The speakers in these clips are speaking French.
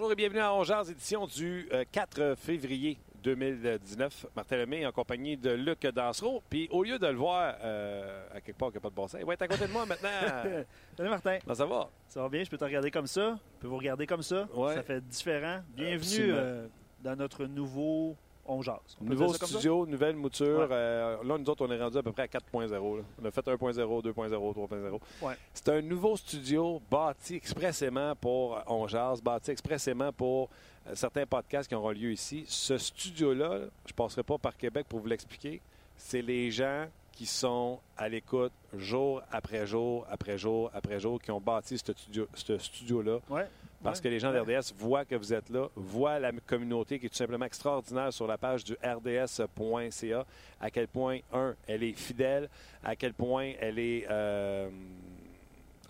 Bonjour et bienvenue à Ongears, édition du 4 euh, février 2019. Martin Lemay en compagnie de Luc Dansereau. Puis au lieu de le voir euh, à quelque part qui n'a pas de bon sens, il va être à côté de moi maintenant. Salut Martin. Comment ça va? Ça va bien, je peux te regarder comme ça. Je peux vous regarder comme ça. Ouais. Ça fait différent. Bienvenue euh, dans notre nouveau On jase. On Nouveau studio, nouvelle mouture. Ouais. Euh, là, nous autres, on est rendu à peu près à 4.0. là. On a fait 1.0, 2.0, 3.0. Ouais. C'est un nouveau studio bâti expressément pour euh, On Jase, bâti expressément pour euh, certains podcasts qui auront lieu ici. Ce studio-là, je ne passerai pas par Québec pour vous l'expliquer. C'est les gens qui sont à l'écoute jour après jour, après jour, après jour, qui ont bâti ce studio- ce studio-là. Ouais. Parce Ouais. que les gens Ouais. d'RDS voient que vous êtes là, voient la communauté qui est tout simplement extraordinaire sur la page du rds.ca, à quel point, un, elle est fidèle, à quel point elle est euh,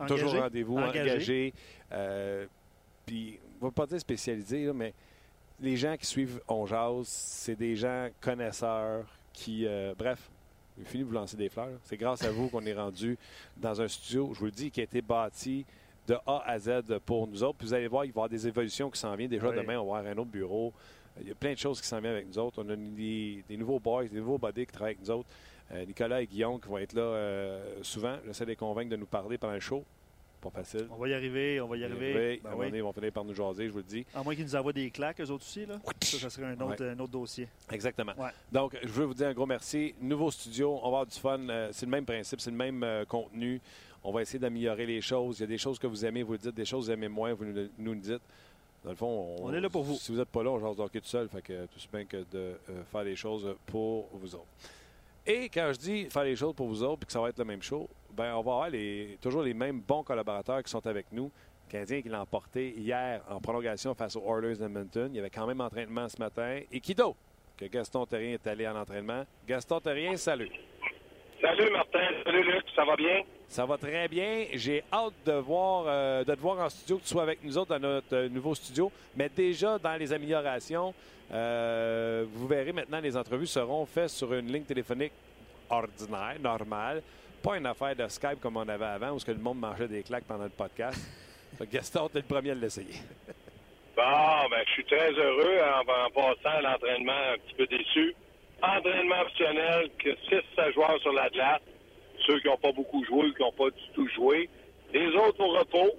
toujours rendez-vous, Engagé. engagée. euh, puis, on va pas dire spécialisée, là, mais les gens qui suivent On Jase, c'est des gens connaisseurs qui, euh, bref, fini de vous lancer des fleurs. C'est grâce à vous qu'on est rendu dans un studio, je vous le dis, qui a été bâti de A à Z pour nous autres. Puis vous allez voir, il va y avoir des évolutions qui s'en viennent. Déjà Oui. demain, on va avoir un autre bureau. Il y a plein de choses qui s'en viennent avec nous autres. On a des, des nouveaux boys, des nouveaux buddies qui travaillent avec nous autres. Euh, Nicolas et Guillaume qui vont être là euh, souvent. J'essaie de les convaincre de nous parler pendant le show. Pas facile. On va y arriver, on va y arriver. Ben à un oui. donné, ils vont finir par nous jaser, je vous le dis. À moins qu'ils nous envoient des claques, eux autres aussi. Là. Ça, ça serait un autre, un autre dossier. Exactement. Ouais. Donc, je veux vous dire un gros merci. Nouveau studio, on va avoir du fun. Euh, c'est le même principe, c'est le même euh, contenu. On va essayer d'améliorer les choses. Il y a des choses que vous aimez, vous le dites. Des choses que vous aimez moins, vous nous, nous le dites. Dans le fond, On est là pour vous. Si vous n'êtes pas là, on jase de hockey tout seul. Fait que tout aussi bien que de euh, faire les choses pour vous autres. Et quand je dis faire les choses pour vous autres, puis que ça va être le même show, ben on va avoir les, toujours les mêmes bons collaborateurs qui sont avec nous. Le Canadien qui l'a emporté hier en prolongation face aux Oilers d'Edmonton. Il y avait quand même entraînement ce matin. Et qui d'autre que Gaston Terrien est allé en entraînement? Gaston Terrien, salut. Salut Martin, salut Luc, ça va bien? Ça va très bien. J'ai hâte de, voir, euh, de te voir en studio, que tu sois avec nous autres dans notre euh, nouveau studio. Mais déjà, dans les améliorations, euh, vous verrez maintenant, les entrevues seront faites sur une ligne téléphonique ordinaire, normale. Pas une affaire de Skype comme on avait avant, où ce que le monde mangeait des claques pendant le podcast. Fait que Gaston, t'es le premier à l'essayer. Bon, ben, je suis très heureux en, en passant à l'entraînement un petit peu déçu. Entraînement optionnel, que 6 joueurs sur la glace, ceux qui n'ont pas beaucoup joué ou qui n'ont pas du tout joué. Les autres au repos.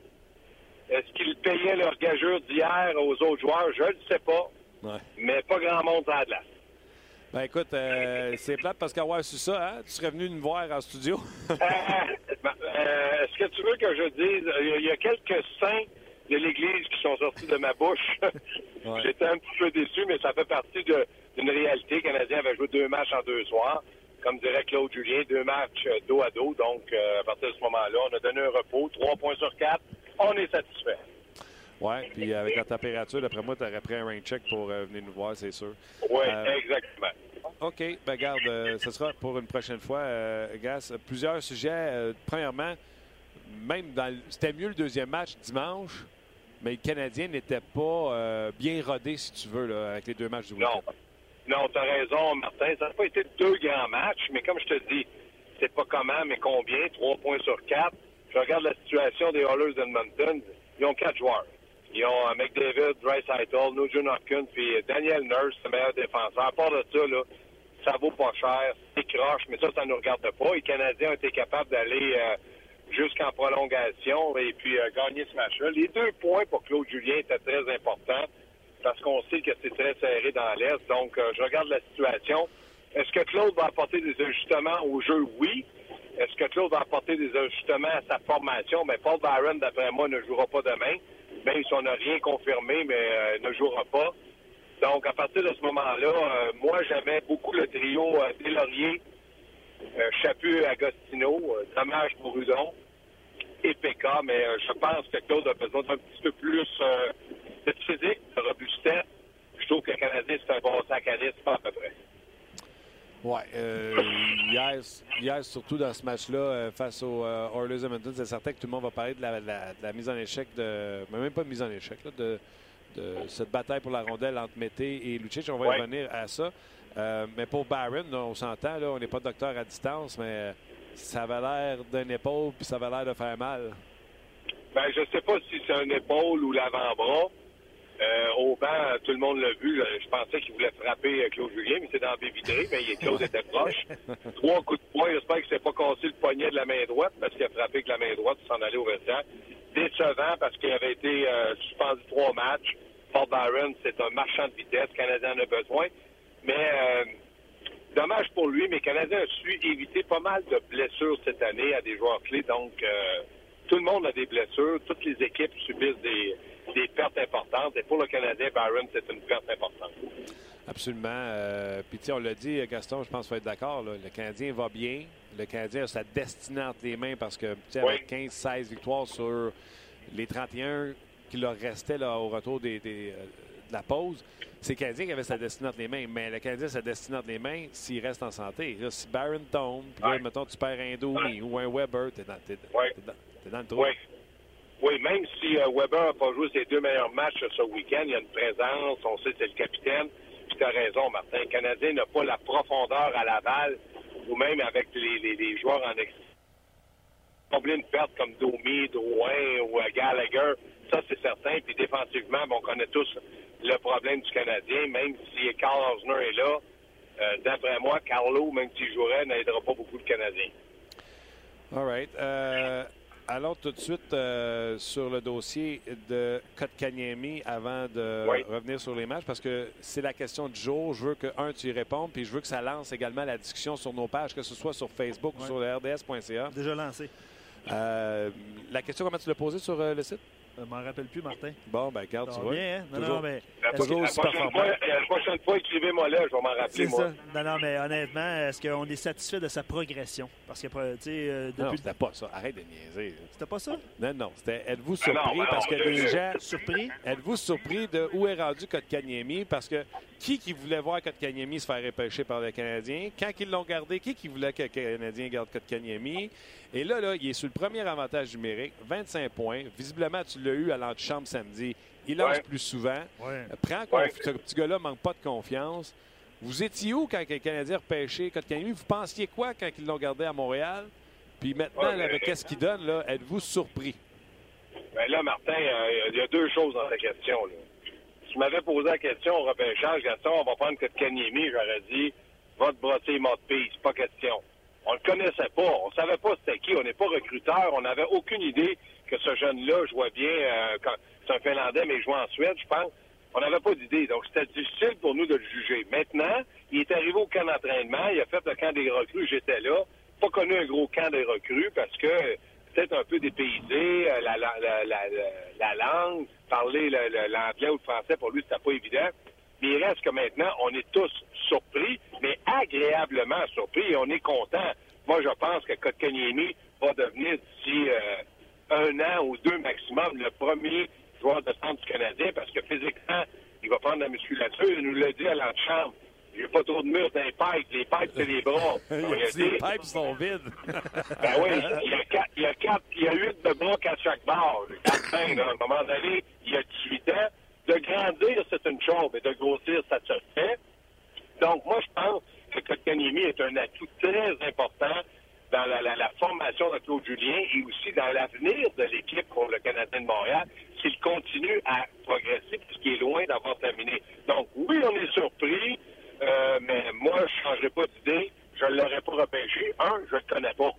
Est-ce qu'ils payaient leur gageure d'hier aux autres joueurs? Je ne le sais pas, Ouais. mais pas grand monde sur la glace. Ben écoute, euh, c'est plate parce qu'avoir su ça, hein, tu serais venu nous voir en studio. Euh, euh, Est-ce que tu veux que je dise, il y a- il y a quelques saints de l'Église qui sont sortis de ma bouche. Ouais. J'étais un petit peu déçu, mais ça fait partie d'une réalité. Le Canadien avait joué deux matchs en deux soirs. Comme dirait Claude Julien, deux matchs euh, dos à dos. Donc, euh, à partir de ce moment-là, on a donné un repos, trois points sur quatre. On est satisfait. Ouais, puis avec la température, d'après moi, tu aurais pris un rain check pour euh, venir nous voir, c'est sûr. Oui, Euh, exactement. OK. Ben, garde, euh, ce sera pour une prochaine fois. Euh, Gas, plusieurs sujets. Euh, premièrement, même dans le- c'était mieux le deuxième match dimanche, mais le Canadien n'était pas euh, bien rodé, si tu veux, là, avec les deux matchs du Non. week-end. Non, tu as raison, Martin. Ça n'a pas été deux grands matchs, mais comme je te dis, c'est pas comment, mais combien. Trois points sur quatre. Je regarde la situation des Oilers d'Edmonton. Ils ont quatre joueurs. Ils ont euh, McDavid, Bryce Heitel, Nugent Hopkins, puis euh, Daniel Nurse, le meilleur défenseur. À part de ça, là, ça vaut pas cher. C'est croche, mais ça, ça nous regarde pas. Les Canadiens ont été capables d'aller euh, jusqu'en prolongation et puis gagner ce match-là. Les deux points pour Claude Julien étaient très importants parce qu'on sait que c'est très serré dans l'Est. Donc, euh, je regarde la situation. Est-ce que Claude va apporter des ajustements au jeu? Oui. Est-ce que Claude va apporter des ajustements à sa formation? Mais Paul Byron, d'après moi, ne jouera pas demain, même si on n'a rien confirmé, mais euh, ne jouera pas. Donc, à partir de ce moment-là, euh, moi, j'aimais beaucoup le trio Deslauriers, euh, Chaput, Agostino, dommage pour Udon et PK, mais je pense que Claude a besoin d'un petit peu plus de physique, de robustesse. Je trouve que le Canadien, c'est un bon sac à liste, pas à peu près. Ouais. euh, hier, hier, surtout dans ce match-là, euh, face aux euh, Oilers Edmonton, c'est certain que tout le monde va parler de la, de la- de la mise en échec, de, mais même pas de mise en échec, là, de, de cette bataille pour la rondelle entre Mété et Lucic. On va Ouais. y revenir à ça. Euh, mais pour Barron, là, on s'entend, on n'est pas docteur à distance, mais ça avait l'air d'un épaule puis ça avait l'air de faire mal. Ben, je sais pas si c'est un épaule ou l'avant-bras. Euh, au banc, tout le monde l'a vu. Je pensais qu'il voulait frapper Claude Julien, mais c'est dans la vitrée, mais Claude était proche. Trois coups de poing. J'espère qu'il ne s'est pas cassé le poignet de la main droite parce qu'il a frappé avec la main droite pour s'en aller au vestiaire. Décevant parce qu'il avait été euh, suspendu trois matchs. Paul Byron, c'est un marchand de vitesse. Le Canadien en a besoin. Mais euh, dommage pour lui, mais le Canadien a su éviter pas mal de blessures cette année à des joueurs clés. Donc, tout le monde a des blessures. Toutes les équipes subissent des des pertes importantes. Et pour le Canadien, Byron, c'est une perte importante. Absolument. Euh, puis, on l'a dit, Gaston, je pense qu'il faut être d'accord. Le Canadien va bien. Le Canadien a sa destinée entre les mains parce que, oui. avec 15-16 victoires sur les 31 qui leur restaient là, au retour des, des, euh, de la pause, c'est le Canadien qui avait sa destinée entre les mains. Mais le Canadien a sa destinée entre les mains s'il reste en santé. Là, si Byron tombe, puis là, mettons, tu perds un Domi ou un Weber, t'es dans, es, dans, dans, le trou. Oui, même si euh, Weber n'a pas joué ses deux meilleurs matchs ce week-end, il y a une présence, on sait que c'est le capitaine. tu as raison, Martin. Le Canadien n'a pas la profondeur à la balle, ou même avec les, joueurs en ex. Combler une perte comme Domi, Drouin ou euh, Gallagher, ça c'est certain. Puis défensivement, on connaît tous le problème du Canadien, même si Carl Osner est là. Euh, D'après moi, Carlo, même s'il jouerait, n'aidera pas beaucoup le Canadien. All right. Allons tout de suite euh, sur le dossier de Kotkaniemi avant de revenir sur les matchs parce que c'est la question du jour. Je veux que, un, tu y répondes, puis je veux que ça lance également la discussion sur nos pages, que ce soit sur Facebook ou sur le rds.ca. Déjà lancé. Euh, la question, comment tu l'as posée sur euh, le site? Je m'en rappelle plus, Martin. Bon, ben, garde, tu vois. Bien, hein? Non, toujours, non, mais. Toujours aussi performant. La prochaine fois, écrivez-moi là, je vais m'en rappeler, moi. Ça. Non, non, mais honnêtement, est-ce qu'on est satisfait de sa progression? Parce que, tu sais, euh, depuis. Non, c'était pas ça. Arrête de niaiser. C'était pas ça? Non, non. C'était êtes-vous surpris ah non, parce que les gens. Surpris? Êtes-vous surpris de où est rendu Kotkaniemi? Parce que qui qui voulait voir Kotkaniemi se faire repêcher par le Canadien? Quand ils l'ont gardé, qui qui voulait que le Canadien garde Kotkaniemi? Et là, là, il est sur le premier avantage numérique, 25 points. Visiblement, tu l'as eu à l'antichambre samedi. Il lance ouais. plus souvent. Ouais. Prends ouais. Ce petit gars-là manque pas de confiance. Vous étiez où quand le Canadien repêché Kotkaniemi? Vous pensiez quoi quand ils l'ont gardé à Montréal? Puis maintenant, avec qu'est-ce qu'il donne, là, êtes-vous surpris? Ben là, Martin, euh, il y a deux choses dans ta question. Là. Si tu m'avais posé la question au repêchage, Gaston, on va prendre Kotkaniemi, j'aurais dit, va te brosser les c'est pas question. On le connaissait pas, on savait pas c'était qui, on n'est pas recruteur, on n'avait aucune idée que ce jeune-là jouait bien, euh, c'est un Finlandais, mais il jouait en Suède, je pense. On n'avait pas d'idée, donc c'était difficile pour nous de le juger. Maintenant, il est arrivé au camp d'entraînement, il a fait le camp des recrues, j'étais là, pas connu un gros camp des recrues parce que peut-être un peu dépaysé, euh, la, la, la, la, la langue, parler le- le- l'anglais ou le français, pour lui, c'était pas évident. Mais il reste que maintenant, on est tous surpris, mais agréablement surpris et on est content. Moi, je pense que Kotkaniemi va devenir d'ici euh, un an ou deux maximum le premier joueur de centre du Canadien parce que physiquement, il va prendre la musculature. Il nous l'a dit à n'y a pas trop de murs dans les pipes. Les pipes, c'est les bras. Les pipes sont vides. ben oui, il y a quatre, il y a quatre, il y a huit de bras à chaque barre. Quatre mains, là. À un moment donné, il y a 18 ans. De grandir, c'est une chose, mais de grossir, ça se fait. Donc, moi, je pense que Kotkaniemi est un atout très important dans la, formation de Claude Julien et aussi dans l'avenir de l'équipe pour le Canadien de Montréal s'il continue à progresser puisqu'il est loin d'avoir terminé. Donc, oui, on est surpris, euh, mais moi, je ne changerai pas d'idée. Je ne l'aurais pas repêché. Un, je ne le connais pas.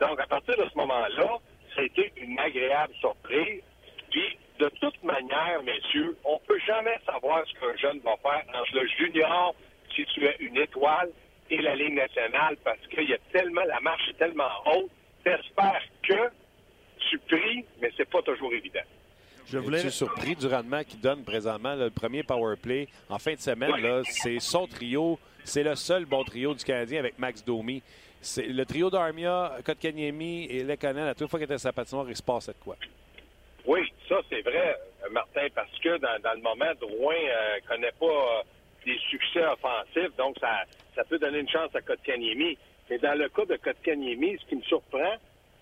Donc, à partir de ce moment-là, ça a été une agréable surprise. Puis, de toute manière, messieurs, on peut jamais savoir ce qu'un jeune va faire entre le junior, si tu es une étoile, et la Ligue nationale, parce qu'il y a tellement, la marche est tellement haute. T'espères que tu pries, mais c'est pas toujours évident. Je Es-tu voulais. surpris du rendement qu'il donne présentement? là, le premier power play en fin de semaine, Ouais. c'est son trio. C'est le seul bon trio du Canadien avec Max Domi. C'est le trio d'Armia, Kotkaniemi et Lekonen. À toute fois qu'il était à sa patinoire, il se passait de quoi? Oui, ça c'est vrai, euh, Martin, parce que dans, dans le moment, Drouin euh, connaît pas euh, des succès offensifs, donc ça, ça peut donner une chance à Kotkaniemi. Mais dans le cas de Kotkaniemi, ce qui me surprend,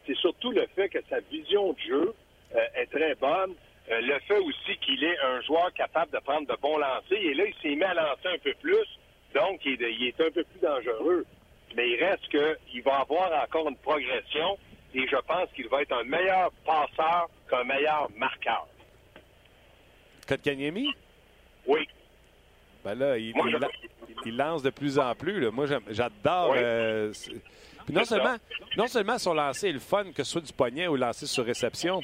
c'est surtout le fait que sa vision de jeu euh, est très bonne. Euh, le fait aussi qu'il est un joueur capable de prendre de bons lancers. Et là, il s'est mis à lancer un peu plus, donc il est, il est un peu plus dangereux. Mais il reste qu'il va avoir encore une progression et je pense qu'il va être un meilleur passeur qu'un meilleur marqueur. Kotkaniemi? Oui. Ben là, il, il, lance de plus en plus. Là. Moi, j'adore. Euh, non seulement, non seulement son lancer est le fun, que ce soit du poignet ou lancer sur réception,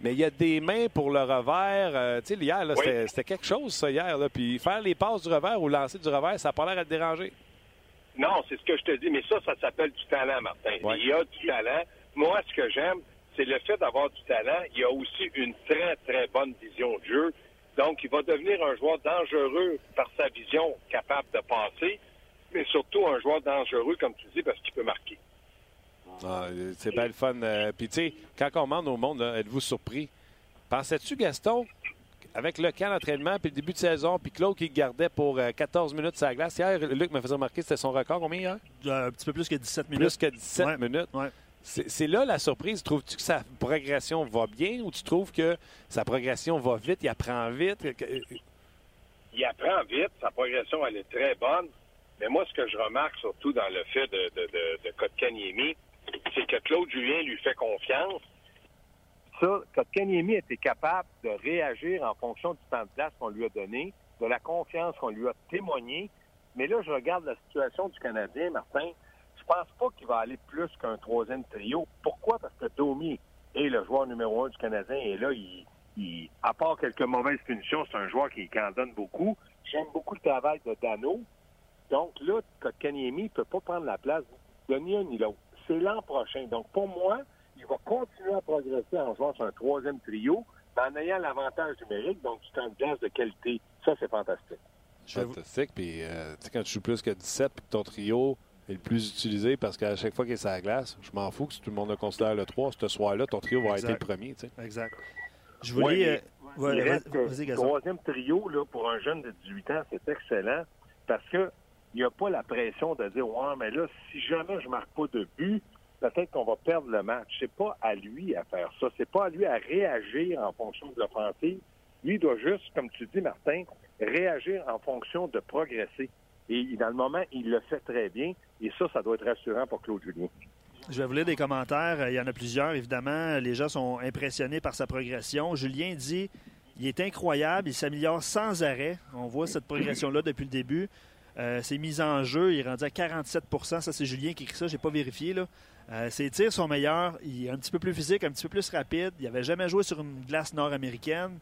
mais il y a des mains pour le revers. Euh, tu sais, hier, c'était quelque chose, ça, hier. Là. Puis faire les passes du revers ou lancer du revers, ça n'a pas l'air à te déranger. Non, c'est ce que je te dis. Mais ça, ça s'appelle du talent, Martin. Il y a du talent. Moi, ce que j'aime, c'est le fait d'avoir du talent. Il y a aussi une très, très bonne vision de jeu. Donc, il va devenir un joueur dangereux par sa vision capable de passer, mais surtout un joueur dangereux, comme tu dis, parce qu'il peut marquer. Ah, c'est bien le fun. Euh, puis, tu sais, quand on demande au monde, êtes-vous surpris? Pensais-tu, Gaston, avec le camp d'entraînement, puis le début de saison, puis Claude qui gardait pour 14 euh, minutes sa glace? Hier, Luc m'a fait remarquer c'était son record. Combien hier? Euh, un petit peu plus que 17 minutes. Plus que 17 minutes. C'est là la surprise. Trouves-tu que sa progression va bien ou tu trouves que sa progression va vite, il apprend vite? Il apprend vite, sa progression elle est très bonne. Mais moi, ce que je remarque surtout dans le fait de, de, de, c'est que Claude Julien lui fait confiance. Ça, Kotkaniemi était capable de réagir en fonction du temps de place qu'on lui a donné, de la confiance qu'on lui a témoigné. Mais là, je regarde la situation du Canadien, Martin pense pas qu'il va aller plus qu'un troisième trio. Pourquoi? Parce que Domi est le joueur numéro un du Canadien et là, il, à part quelques mauvaises punitions, c'est un joueur qui, en donne beaucoup. J'aime beaucoup le travail de Dano. Donc là, Kanyemi ne peut pas prendre la place de ni un ni l'autre. C'est l'an prochain. Donc pour moi, il va continuer à progresser en jouant sur un troisième trio, en ayant l'avantage numérique, donc du temps de glace de qualité. Ça, c'est fantastique. Fantastique. Puis, euh, tu sais, quand tu joues plus que 17 puis que ton trio le plus utilisé parce qu'à chaque fois qu'il est sur la glace, je m'en fous que si tout le monde le considère le 3, ce soir-là, ton trio va être le premier. Tu sais. Exact. Je voulais. le troisième trio, là, pour un jeune de 18 ans, c'est excellent parce que il n'y a pas la pression de dire Ouais, mais là, si jamais je ne marque pas de but, peut-être qu'on va perdre le match. C'est pas à lui à faire ça. C'est pas à lui à réagir en fonction de l'offensive. Lui, il doit juste, comme tu dis, Martin, réagir en fonction de progresser. Et dans le moment, il le fait très bien. Et ça, ça doit être rassurant pour Claude Julien. Je vais vous lire des commentaires. Il y en a plusieurs, évidemment. Les gens sont impressionnés par sa progression. Julien dit il est incroyable, il s'améliore sans arrêt. On voit cette progression-là depuis le début. Euh, ses mises en jeu, il est rendu à 47 Ça, c'est Julien qui écrit ça. Je n'ai pas vérifié. Là. Euh, ses tirs sont meilleurs. Il est un petit peu plus physique, un petit peu plus rapide. Il n'avait jamais joué sur une glace nord-américaine.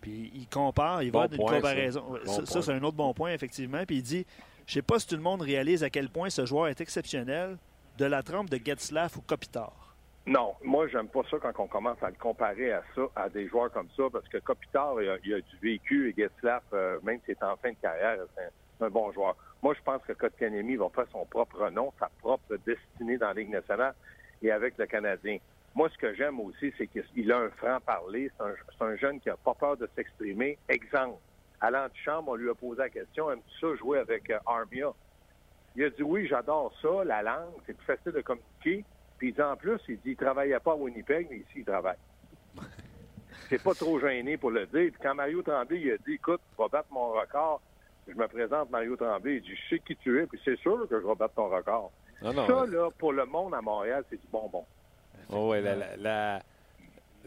Puis il compare, il va d'une comparaison. Ça, c'est un autre bon point, effectivement. Puis il dit Je sais pas si tout le monde réalise à quel point ce joueur est exceptionnel de la trempe de Getzlaff ou Kopitar. Non, moi, j'aime pas ça quand on commence à le comparer à ça, à des joueurs comme ça, parce que Kopitar, il a, a du vécu et Getzlaff, euh, même si c'est en fin de carrière, c'est un, bon joueur. Moi, je pense que Kotkaniemi va faire son propre nom, sa propre destinée dans la Ligue nationale et avec le Canadien. Moi, ce que j'aime aussi, c'est qu'il a un franc-parler. C'est un, jeune qui n'a pas peur de s'exprimer. Exemple, à l'antichambre, on lui a posé la question, aimes-tu ça jouer avec euh, Armia? Il a dit oui, j'adore ça, la langue, c'est plus facile de communiquer. Puis il dit en plus, il dit il travaillait pas à Winnipeg, mais ici, il travaille. c'est pas trop gêné pour le dire. Puis quand Mario Tremblay, il a dit écoute, je vais battre mon record, je me présente Mario Tremblay, il dit je sais qui tu es, puis c'est sûr que je vais battre ton record. ça, là, pour le monde à Montréal, c'est du bonbon. Oh, oui,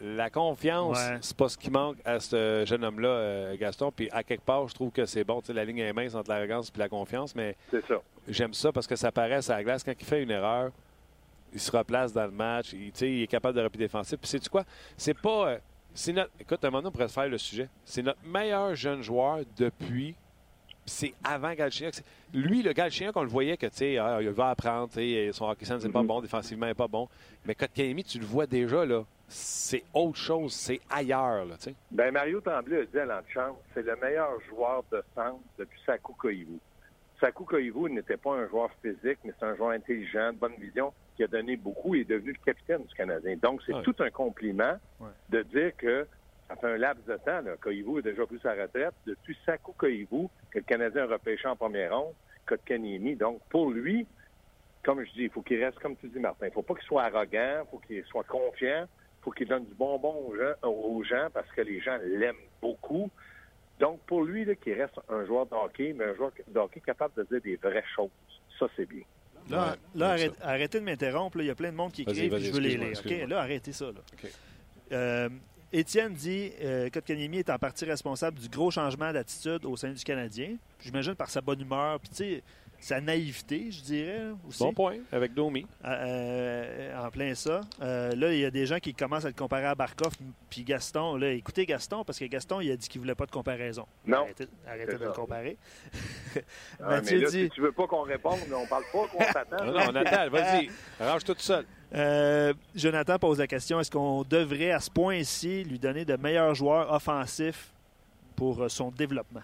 la, confiance, c'est pas ce qui manque à ce jeune homme-là, euh, Gaston. Puis à quelque part, je trouve que c'est bon. La ligne est mince entre l'arrogance et la confiance, mais j'aime ça parce que ça paraît à la glace. Quand il fait une erreur, il se replace dans le match. Il, il est capable de repli défensif. Puis sais-tu quoi? C'est pas. Euh, c'est notre, écoute, un moment, on pourrait faire le sujet. C'est notre meilleur jeune joueur depuis c'est avant Galchien. Lui, le Galchien, qu'on le voyait que, tu sais, ah, il va apprendre, son hockey sense n'est pas mm-hmm. bon, défensivement, n'est pas bon. Mais Kotkaniemi, tu le vois déjà, là, c'est autre chose, c'est ailleurs, là, tu sais. Ben, Mario Tremblay a dit à l'enchant, c'est le meilleur joueur de centre depuis Sakou Koivu. Sakou Koivu n'était pas un joueur physique, mais c'est un joueur intelligent, de bonne vision, qui a donné beaucoup et est devenu le capitaine du Canadien. Donc, c'est tout un compliment de dire que ça fait un laps de temps. Là. Koivu a déjà pris sa retraite. Depuis Sakou Koivu, que le Canadien a repêché en première ronde, Kotkaniemi. Donc, pour lui, comme je dis, il faut qu'il reste, comme tu dis, Martin. Il ne faut pas qu'il soit arrogant, il faut qu'il soit confiant, il faut qu'il donne du bonbon aux gens, aux gens parce que les gens l'aiment beaucoup. Donc, pour lui, qu'il reste un joueur de hockey, mais un joueur de hockey capable de dire des vraies choses. Ça, c'est bien. Là, là arrêtez, de m'interrompre. Il y a plein de monde qui écrit je veux les lire. Là, arrêtez ça. Là. Euh, Étienne dit euh, Kotkaniemi est en partie responsable du gros changement d'attitude au sein du Canadien. J'imagine par sa bonne humeur, puis tu sais, sa naïveté, je dirais aussi. Bon point, avec Domi. Euh, en plein ça. Euh, là, il y a des gens qui commencent à le comparer à Barkov puis Gaston. Là, écoutez Gaston, parce que Gaston, il a dit qu'il voulait pas de comparaison. Non. Arrêtez, arrêtez de ça. le comparer. Ah, Mathieu mais là, dit si tu veux pas qu'on réponde, on parle pas qu'on s'attend. Non, non, on attend, vas-y, range tout seul. Euh, Jonathan pose la question est-ce qu'on devrait, à ce point-ci, lui donner de meilleurs joueurs offensifs pour euh, son développement?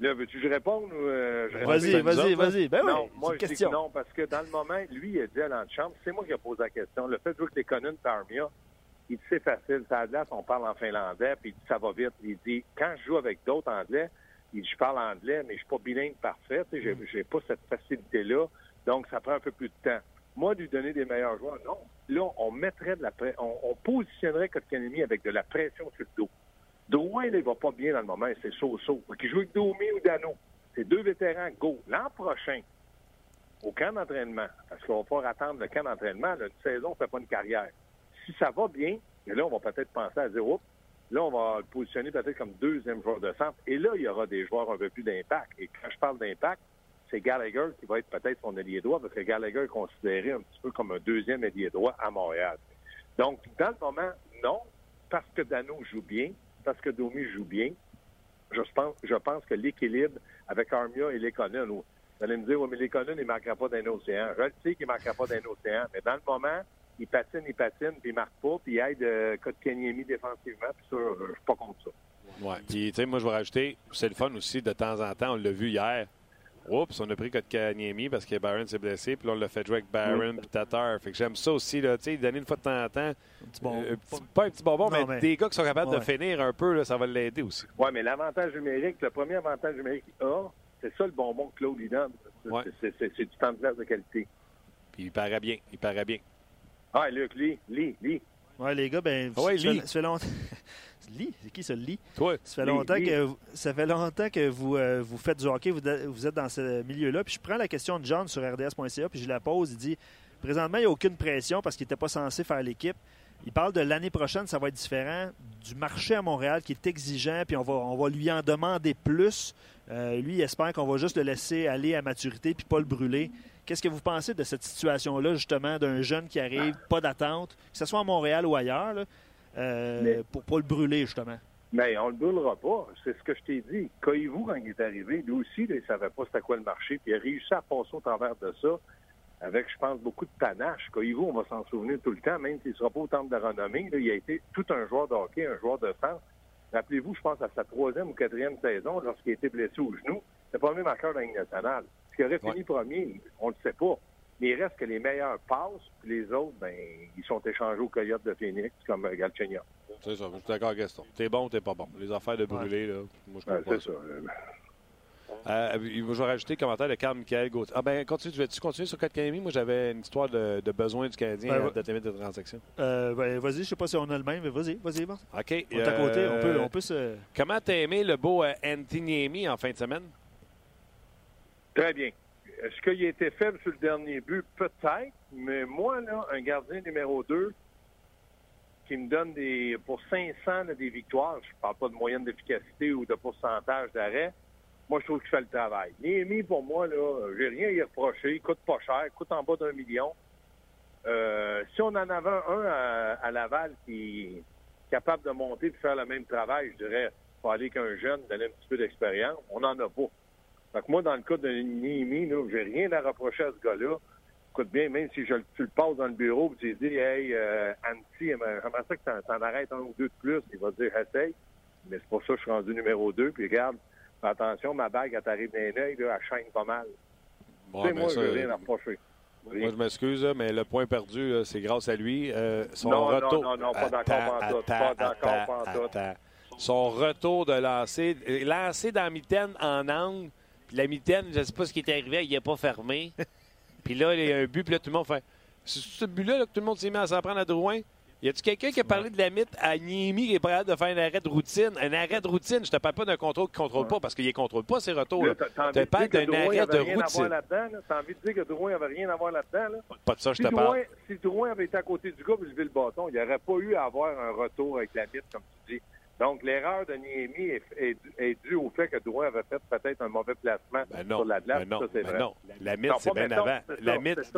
Là, veux-tu que je réponde ou euh, je réponds? Vas-y, vas-y, vas-y. Ben oui, non, c'est moi, je dis question. que non, parce que dans le moment, lui, il a dit à l'antichambre, c'est moi qui ai posé la question. Le fait de jouer avec les Conan Armia, il dit c'est facile. Ça glace, on parle en finlandais, puis il dit ça va vite. Il dit, quand je joue avec d'autres anglais, il dit, je parle anglais, mais je suis pas bilingue parfait. Tu sais, J'ai j'ai pas cette facilité-là, donc ça prend un peu plus de temps. Moi, lui donner des meilleurs joueurs, non. Là, on mettrait de la on, on positionnerait Kotkaniemi avec de la pression sur le dos. Drouin, là, il va pas bien dans le moment, c'est so-so. Qu'il joue avec Domi ou Dano. C'est deux vétérans, go. L'an prochain, au camp d'entraînement, parce qu'on va pas attendre le camp d'entraînement, là, une saison, on fait pas une carrière. Si ça va bien, et là, on va peut-être penser à dire, oups, là, on va le positionner peut-être comme deuxième joueur de centre. Et là, il y aura des joueurs un peu plus d'impact. Et quand je parle d'impact, c'est Gallagher qui va être peut-être son allié droit, parce que Gallagher est considéré un petit peu comme un deuxième allié droit à Montréal. Donc, dans le moment, non, parce que Dano joue bien, parce que Domi joue bien, je pense, que l'équilibre avec Armia et Lekonen, vous allez me dire, oui, mais Lekonen, il ne marquera pas d'un océan. Je le sais qu'il ne marquera pas d'un océan, mais dans le moment, il patine, il patine, puis il marque pas, puis il aide euh, Kotkaniemi défensivement, puis ça, je suis pas contre ça. Ouais. Puis, tu sais, moi, je vais rajouter, c'est le fun aussi, de temps en temps, on l'a vu hier. Oups, on a pris Kotkaniemi parce que Barron s'est blessé, puis là, on l'a fait jouer avec Barron puis Tatar. Fait que j'aime ça aussi, là, tu sais, donner une fois de temps en temps. Un petit bon- euh, petit- pas un petit bonbon, Non, mais, mais- des gars qui sont capables de finir un peu, là, ça va l'aider aussi. Oui, mais l'avantage numérique, le premier avantage numérique qu'il a, c'est ça le bonbon que Claude lui donne. C'est- Ouais. du temps de place de qualité. Puis il paraît bien, il paraît bien. Ah, Luc, lis, lis, lis. Ouais, les gars, ben, Ah ouais, ça, lis. fait, ça fait longtemps. Lis, c'est qui ça, lit? Toi, Ça fait Lis, longtemps que vous- ça fait longtemps que vous, euh, vous faites du hockey, vous, vous êtes dans ce milieu-là. Puis je prends la question de John sur RDS.ca, puis je la pose. Il dit présentement, il n'y a aucune pression parce qu'il n'était pas censé faire l'équipe. Il parle de l'année prochaine, ça va être différent. Du marché à Montréal qui est exigeant, puis on va, on va lui en demander plus. Euh, lui, il espère qu'on va juste le laisser aller à maturité puis pas le brûler. Qu'est-ce que vous pensez de cette situation-là, justement, d'un jeune qui arrive, pas d'attente, que ce soit à Montréal ou ailleurs, là, euh, Mais- pour pas le brûler, justement? Mais on le brûlera pas. C'est ce que je t'ai dit. Coyez-vous, quand il est arrivé, lui aussi, là, il savait pas c'était quoi le marché, puis il a réussi à passer au travers de ça avec, je pense, beaucoup de panache. Coyez-vous, on va s'en souvenir tout le temps, même s'il ne sera pas au temple de renommée. Là, il a été tout un joueur de hockey, un joueur de centre. Rappelez-vous, je pense, à sa troisième ou quatrième saison, lorsqu'il a été blessé au genou, c'est pas le premier marqueur de la Ligue nationale. Est-ce qu'il aurait fini premier? On ne le sait pas. Mais il reste que les meilleurs passent, puis les autres, ben, ils sont échangés au Coyote de Phoenix, comme euh, Galchenyuk. c'est ça, je suis d'accord, Gaston. T'es bon, t'es pas bon? Les affaires de brûler, là, moi, je Ouais, comprends c'est ça. Euh, je vais rajouter le commentaire de Carl Michael Gauthier. Ah ben, continue, tu veux-tu continuer sur Kotkaniemi? Moi, j'avais une histoire de, de besoin du Canadien Ben, à ouais. date limite de transaction. Euh, ben, vas-y, je sais pas si on a le même, mais vas-y, vas-y, vas OK. On est à côté, on peut, euh, on peut se. Comment t'as aimé le beau euh, Anthony en fin de semaine? Très bien. Est-ce qu'il a été faible sur le dernier but? Peut-être, mais moi, là, un gardien numéro 2 qui me donne des pour 500 là, des victoires, je parle pas de moyenne d'efficacité ou de pourcentage d'arrêt, moi, je trouve qu'il fait le travail. Néhémie, pour moi, là, j'ai rien à y reprocher. Il coûte pas cher, il coûte en bas d'un million. Euh, si on en avait un à, à Laval qui est capable de monter et de faire le même travail, je dirais, il faut aller qu'un jeune, donner un petit peu d'expérience. On n'en a pas. Fait que moi, dans le cas de là, j'ai rien à reprocher à ce gars-là. Écoute bien, même si je, tu le passes dans le bureau et tu dis Hey, euh, Anti, j'aimerais ça que t'en, t'en arrêtes un ou deux de plus, il va te dire essaye. Mais c'est pour ça que je suis rendu numéro deux. Puis regarde, fais attention, ma bague, dans les œils, là, elle chaîne pas mal. Bon, tu sais, ben, moi, ça, j'ai rien à reprocher. moi, je m'excuse, mais le point perdu, c'est grâce à lui. Euh, son Non, non, retour... non, non, pas d'accord, pas d'accord. Son retour de lancer, lancer dans la mitaine en angle, puis la mitaine, je ne sais pas ce qui est arrivé, il n'est pas fermé. puis là, il y a un but, puis là, tout le monde fait. C'est ce but-là là, que tout le monde s'est mis à s'en prendre à Drouin? Y a-tu quelqu'un qui a parlé de la mythe à Niemi qui est prêt de faire un arrêt de routine? Un arrêt de routine, je te parle pas d'un contrôle qui ne contrôle pas parce qu'il ne contrôle pas ses retours. Tu parles d'un arrêt de routine. Tu as envie de dire que Drouin n'avait rien à voir là-dedans? Là? Pas de ça, je te parle. Si Drouin avait été à côté du gars et levé le bâton, il n'y aurait pas eu à avoir un retour avec la mythe, comme tu dis. Donc, l'erreur de Niemi est, est, est, due au fait que Drouin avait fait peut-être un mauvais placement ben non, sur la glace. Ben non, ça, c'est ben vrai. non. La mythe, c'est bien avant. La mythe,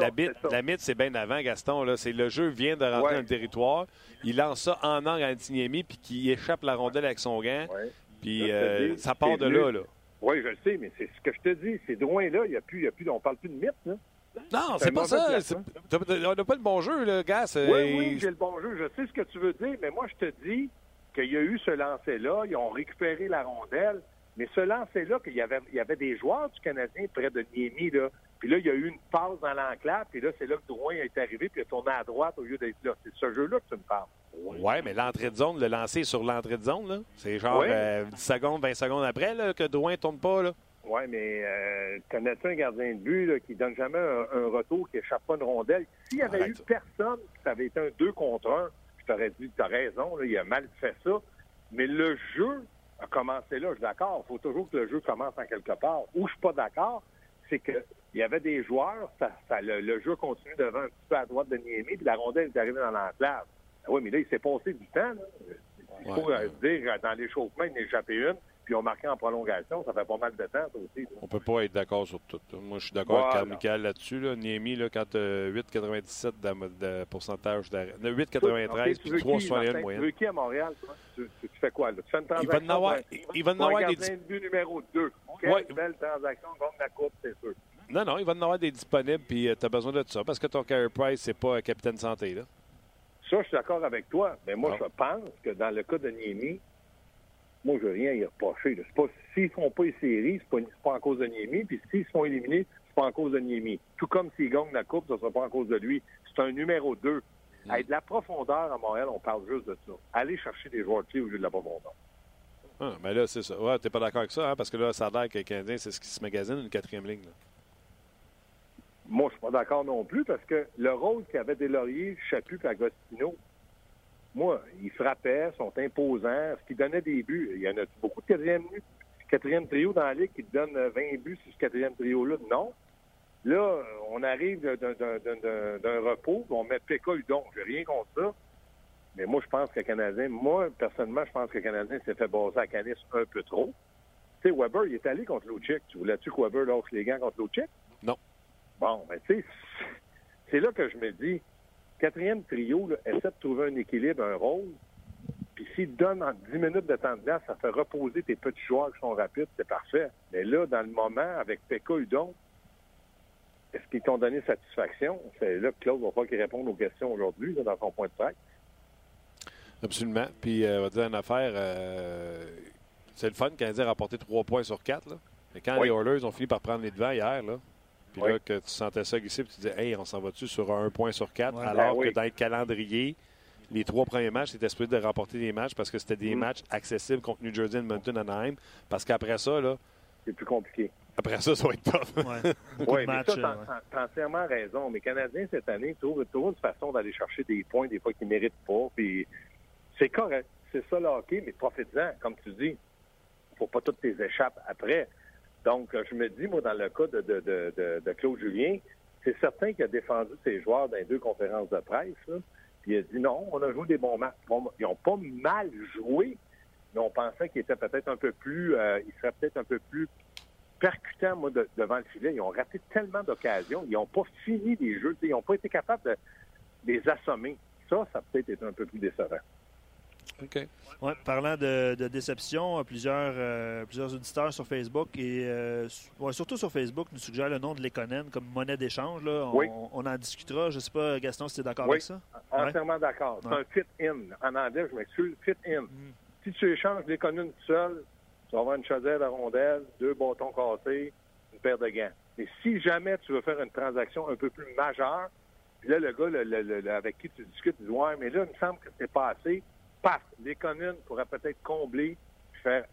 la mythe, c'est bien avant, Gaston. Là. C'est le jeu vient de rentrer Ouais. dans le territoire. Il lance ça en angle à Niemi puis qui échappe la rondelle avec son gant. Ouais. Puis euh, ça part de là. là. Oui, je le sais, mais c'est ce que je te dis. C'est Drouin-là, il y a plus, il y a plus, on parle plus de mythe. Là. Non, C'est pas ça. On n'a pas le bon jeu, là, gars. Oui, oui, j'ai le bon jeu. Je sais ce que tu veux dire, mais moi, je te dis qu'il y a eu ce lancer-là. Ils ont récupéré la rondelle. Mais ce lancer-là, qu'il y avait, il y avait des joueurs du Canadien près de Niemi, là. Puis là, il y a eu une passe dans l'enclave. Puis là, c'est là que Drouin est arrivé, puis il a tourné à droite au lieu d'être là. C'est ce jeu-là que tu me parles. Ouais, mais l'entrée de zone, le lancer sur l'entrée de zone, là, c'est genre Oui. euh, 10 secondes, 20 secondes après là, que Drouin ne tourne pas. Là. Oui, mais euh, connais-tu un gardien de but là, qui donne jamais un, un retour, qui échappe pas une rondelle? S'il y avait Arrête eu personne, ça avait été un 2 contre 1, je t'aurais dit, tu as raison, là, il a mal fait ça. Mais le jeu a commencé là, je suis d'accord. Il faut toujours que le jeu commence en quelque part. Où je suis pas d'accord, c'est que il y avait des joueurs, ça, ça- le, le jeu continue devant un petit peu à droite de Niemi, puis la rondelle est arrivée dans l'enclave. Ah Oui, mais là, il s'est passé du temps. là. Il faut Ouais. euh, dire, dans l'échauffement, il en a échappé une, puis ont marqué en prolongation. Ça fait pas mal de temps, ça aussi. On peut pas être d'accord sur tout. Moi, je suis d'accord Voilà. avec Michael là-dessus. Là. Niemi, là, quand euh, 8,97 de, de pourcentage d'arrêt. Non, 8,93 Ok, tu puis veux qui, 3,61 de Martin? Tu moyenne. veux qui à Montréal, toi? Tu, tu- tu fais quoi, là? Tu fais une Il va transaction en avoir, il va en avoir des gardien de but numéro 2. Quelle Ouais. belle transaction contre la Coupe, c'est sûr. Non, non, il va en avoir des disponibles, puis tu as besoin de ça, parce que ton Carey Price, c'est pas un capitaine santé. Là. Ça, je suis d'accord avec toi. Mais moi, je pense que dans le cas de Niemi, moi, je veux rien y reprocher. là. C'est pas, s'ils font pas les séries, pas, c'est pas en cause de Niemi. Puis s'ils se font éliminer, c'est pas en cause de Niemi. Tout comme s'ils gagnent la Coupe, ce sera pas en cause de lui. C'est un numéro 2. Mm. Avec de la profondeur à Montréal, on parle juste de ça. Aller chercher des joueurs de pied au lieu de la profondeur. Ah, mais là, c'est ça. Ouais, t'es pas d'accord avec ça, hein, parce que là, ça a l'air que les Canadiens, c'est ce qui se magasine, une quatrième ligne. là. Moi, je suis pas d'accord non plus parce que le rôle qu'avaient des Lauriers, Chaput et Agostino, moi, ils frappaient, sont imposants, ce qui donnait des buts. Il y en a beaucoup de quatrième, quatrième trio dans la Ligue qui te donne euh, 20 buts sur ce quatrième trio-là? Non. Là, on arrive d'un- repos, on met Péka Udon. J'ai rien contre ça. Mais moi, je pense que le Canadien, moi, personnellement, je pense que le Canadien s'est fait bosser à Canis un peu trop. Tu sais, Weber, il est allé contre Lucic. Tu voulais-tu que Weber lâche les gants contre Lucic? Non. Bon, ben, tu sais, c'est là que je me dis, quatrième trio, là, essaie de trouver un équilibre, un rôle. Puis s'il donne en 10 minutes de temps de glace, ça fait reposer tes petits joueurs qui sont rapides, c'est parfait. Mais là, dans le moment, avec Pekka Udon, est-ce qu'ils t'ont donné satisfaction? C'est là que Claude va pas qu'il réponde aux questions aujourd'hui, dans son point de presse. Absolument. Puis, euh, on va dire une affaire, euh, c'est le fun, le Canadien a remporté 3 points sur 4. Là. Mais quand Oui. les Oilers ont fini par prendre les devants hier, là, puis Oui. là, que tu sentais ça glisser, puis tu disais, hey, on s'en va-tu sur un point sur 4, Ouais. alors Ben oui. que dans le calendrier, les trois premiers matchs, c'était supposé de remporter des matchs parce que c'était des Mm. matchs accessibles contre New Jersey, Edmonton, Anaheim. Parce qu'après ça, là, C'est plus compliqué. après ça, ça va être tough. Ouais. Oui, de mais matchs. ça, euh, ouais. entièrement raison. Mais Canadiens, cette année, trouvent, trouvent une façon d'aller chercher des points, des fois qu'ils ne méritent pas. Puis c'est correct. C'est ça le hockey, mais profites-en, comme tu dis. faut pas toutes tes échappes après. Donc, euh, je me dis, moi, dans le cas de, de, de, de- de Claude Julien, c'est certain qu'il a défendu ses joueurs dans les deux conférences de presse. Puis il a dit non, on a joué des bons matchs. Ils n'ont pas mal joué, mais on pensait qu'ils étaient peut-être un peu plus, euh, ils seraient peut-être un peu plus percutants, moi, de- devant le filet. Ils ont raté tellement d'occasions. Ils n'ont pas fini les jeux. Ils n'ont pas été capables de les assommer. Ça, ça a peut-être été un peu plus décevant. OK. Ouais, parlant de, de déception, plusieurs, euh, plusieurs auditeurs sur Facebook et euh, ouais, surtout sur Facebook nous suggèrent le nom de Lekonen comme monnaie d'échange. là. On, Oui. on en discutera. Je ne sais pas, Gaston, si tu es d'accord Oui. avec ça? Ouais. Entièrement d'accord. C'est Ouais. un fit-in. En anglais, je m'excuse, fit-in. Mm. Si tu échanges les communes tout seul, tu vas avoir une chaudière à rondelle, deux bâtons cassés, une paire de gants. Et si jamais tu veux faire une transaction un peu plus majeure, puis là, le gars le- le- le- le- avec qui tu discutes, il dit Ouais, mais là, il me semble que c'est pas assez. Paf, les communes pourraient peut-être combler faire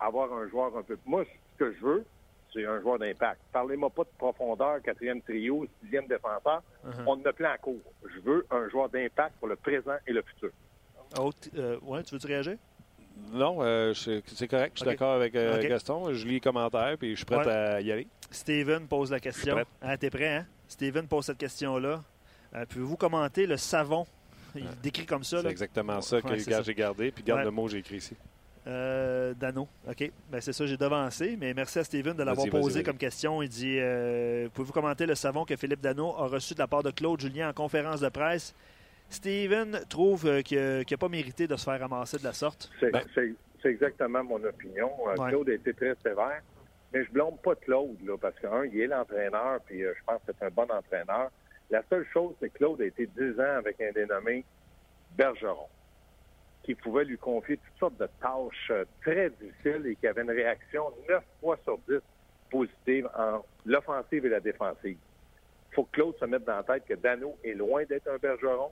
avoir un joueur un peu. Moi, ce que je veux, c'est un joueur d'impact. Parlez-moi pas de profondeur, quatrième trio, sixième défenseur. Uh-huh. On ne plein en cours. Je veux un joueur d'impact pour le présent et le futur. Autre- euh, ouais, tu veux-tu réagir? Non, euh, c'est c'est correct. Je suis d'accord avec euh, Ok. Gaston. Je lis les commentaires puis je suis prêt Ouais. à y aller. Steven pose la question. prêt. Ah, T'es prêt, hein? Steven pose cette question-là. Euh, Pouvez-vous commenter le savon? Il Ouais. décrit comme ça. C'est Là. exactement ça que j'ai gardé. Puis garde Ouais. le mot que j'ai écrit ici. Euh, Dano. OK. Ben, c'est ça, j'ai devancé. Mais merci à Steven de l'avoir posé vas-y. comme question. Il dit euh, Pouvez-vous commenter le savon que Philippe Dano a reçu de la part de Claude Julien en conférence de presse? Steven trouve euh, qu'il n'a pas mérité de se faire ramasser de la sorte. C'est Ben- c'est- c'est exactement mon opinion. Euh, Ouais. Claude a été très sévère, mais je blâme pas Claude, là, parce qu'un, il est l'entraîneur, puis euh, je pense que c'est un bon entraîneur. La seule chose, c'est que Claude a été 10 ans avec un dénommé Bergeron, qui pouvait lui confier toutes sortes de tâches euh, très difficiles et qui avait une réaction 9 fois sur 10 positive en l'offensive et la défensive. Il faut que Claude se mette dans la tête que Dano est loin d'être un Bergeron.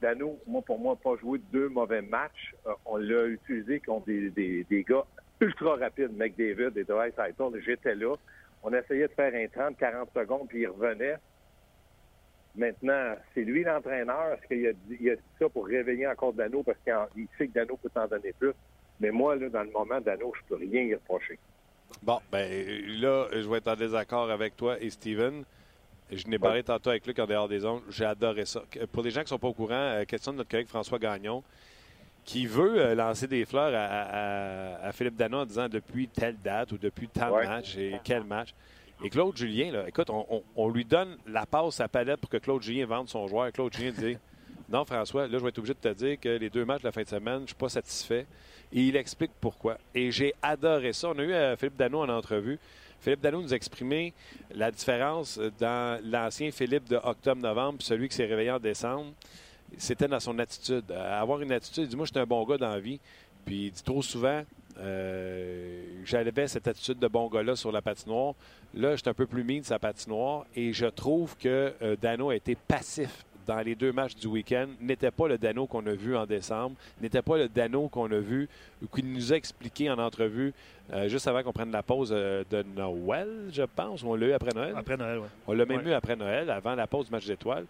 Dano, moi, pour moi, n'a pas joué deux mauvais matchs. Euh, on l'a utilisé contre des, des, gars ultra rapides, McDavid et Dreisaitl. J'étais là. On essayait de faire un 30-40 secondes, puis il revenait. Maintenant, c'est lui l'entraîneur. Est-ce qu'il a, dit- il a dit ça pour réveiller encore Dano parce qu'il sait que Dano peut t'en donner plus? Mais moi, là, dans le moment, Dano, je peux rien y reprocher. Bon, ben là, je vais être en désaccord avec toi et Steven. Je n'ai parlé tantôt avec Luc en dehors des ondes. J'ai adoré ça. Pour les gens qui ne sont pas au courant, euh, question de notre collègue François Gagnon, qui veut euh, lancer des fleurs à, à- à Philippe Dano en disant depuis telle date ou depuis tel Ouais. match et quel match. Et Claude Julien, là, écoute, on, on- on lui donne la passe à palette pour que Claude Julien vende son joueur. Claude Julien dit Non, François, là, je vais être obligé de te dire que les deux matchs de la fin de semaine, je ne suis pas satisfait. Et il explique pourquoi. Et j'ai adoré ça. On a eu euh, Philippe Dano en entrevue. Philippe Dano nous a exprimé la différence dans l'ancien Philippe de octobre-novembre puis celui qui s'est réveillé en décembre. C'était dans son attitude. Euh, avoir une attitude, il dit Moi, je suis un bon gars dans la vie. Puis il dit trop souvent euh, J'avais cette attitude de bon gars-là sur la patinoire. Là, je suis un peu plus mis de sa patinoire et je trouve que euh, Dano a été passif dans les deux matchs du week-end. N'était pas le Dano qu'on a vu en décembre, n'était pas le Dano qu'on a vu ou qu'il nous a expliqué en entrevue euh, juste avant qu'on prenne la pause euh, de Noël, je pense. On l'a eu après Noël? Après Noël, oui. On l'a même Ouais. eu après Noël, avant la pause du match d'étoiles.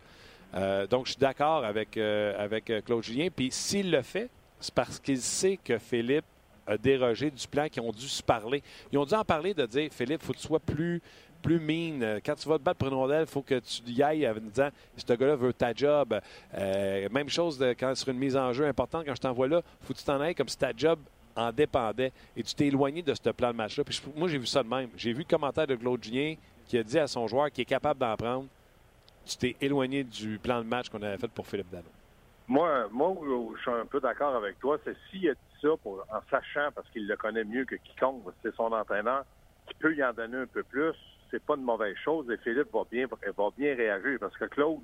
Euh, donc, je suis d'accord avec, avec Claude Julien. Puis, s'il le fait, c'est parce qu'il sait que Philippe dérogé du plan, qu'ils ont dû se parler. Ils ont dû en parler de dire Philippe, il faut que tu sois plus, plus mean. Euh, Quand tu vas te battre pour une rondelle, il faut que tu y ailles en disant ce gars-là veut ta job. Euh, même chose quand sur une mise en jeu importante, quand je t'envoie là, faut que tu t'en ailles comme si ta job en dépendait. Et tu t'es éloigné de ce plan de match-là. Moi, j'ai vu ça de même. J'ai vu le commentaire de Claude Julien qui a dit à son joueur qui est capable d'en prendre tu t'es éloigné du plan de match qu'on avait fait pour Philippe Dano. Moi, moi je suis un peu d'accord avec toi, c'est s'il a dit ça pour, en sachant, parce qu'il le connaît mieux que quiconque, c'est son entraîneur, qui peut y en donner un peu plus, c'est pas une mauvaise chose. Et Philippe va bien, va bien réagir, parce que Claude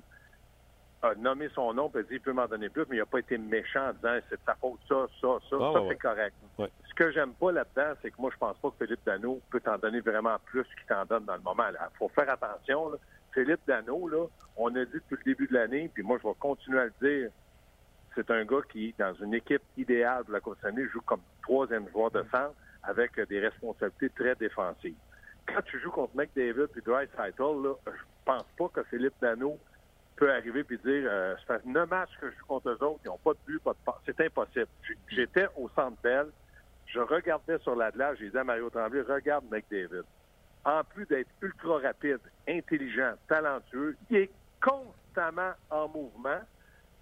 a nommé son nom, a dit il peut m'en donner plus, mais il n'a pas été méchant en disant c'est de sa faute, ça, ça, ça. Ah, ça, ouais, c'est correct. Ouais. Ce que j'aime pas là-dedans, c'est que moi, je pense pas que Philippe Dano peut t'en donner vraiment plus qu'il t'en donne dans le moment. Il faut faire attention. là. Philippe Dano, là, on a dit depuis le début de l'année, puis moi, je vais continuer à le dire, c'est un gars qui, dans une équipe idéale pour la Côte année, joue comme troisième joueur de centre avec des responsabilités très défensives. Quand tu joues contre McDavid puis Dreisaitl, là, je pense pas que Philippe Dano peut arriver et dire euh, ça fait neuf que je joue contre eux autres, ils n'ont pas de but, pas de passe. C'est impossible. J'étais au centre Bell, je regardais sur la glace, j'ai dit à Mario Tremblay, regarde McDavid. En plus d'être ultra rapide, intelligent, talentueux, il est constamment en mouvement.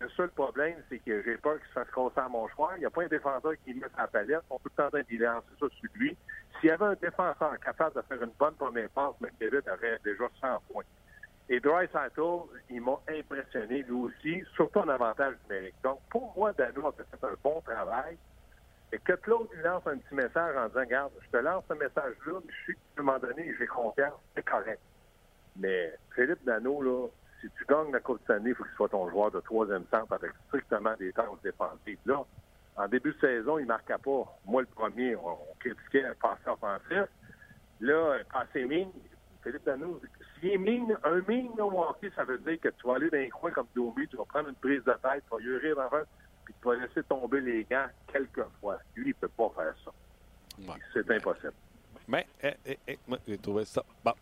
Le seul problème, c'est que j'ai peur qu'il se fasse casser à mon choix. Il n'y a pas un défenseur qui met sa palette. On peut tenter d'y lancer ça sur lui. S'il y avait un défenseur capable de faire une bonne première passe, McDavid aurait déjà 100 points. Et Dreisaitl, il m'a impressionné lui aussi, surtout en avantage numérique. Donc, pour moi, Dano a fait un bon travail. Et que Claude lui lance un petit message en disant, regarde, je te lance ce message-là, mais je tu peux m'en donner et j'ai confiance, c'est correct. Mais Philippe Dano, là, si tu gagnes la Coupe de année, il faut qu'il soit ton joueur de troisième centre avec strictement des tâches défensives. Là, en début de saison, il ne marquait pas. Moi, le premier, on, on critiquait un passé offensif. Là, passé mine, Philippe Dano, s'il est mine, un mine au hockey, ça veut dire que tu vas aller dans un coin comme Domi, tu vas prendre une prise de tête, tu vas y rire avant, puis tu vas laisser tomber les gants quelques fois. Lui, il ne peut pas faire ça. Ouais. C'est impossible. Mais, eh, eh, eh, moi, j'ai trouvé ça. Bon.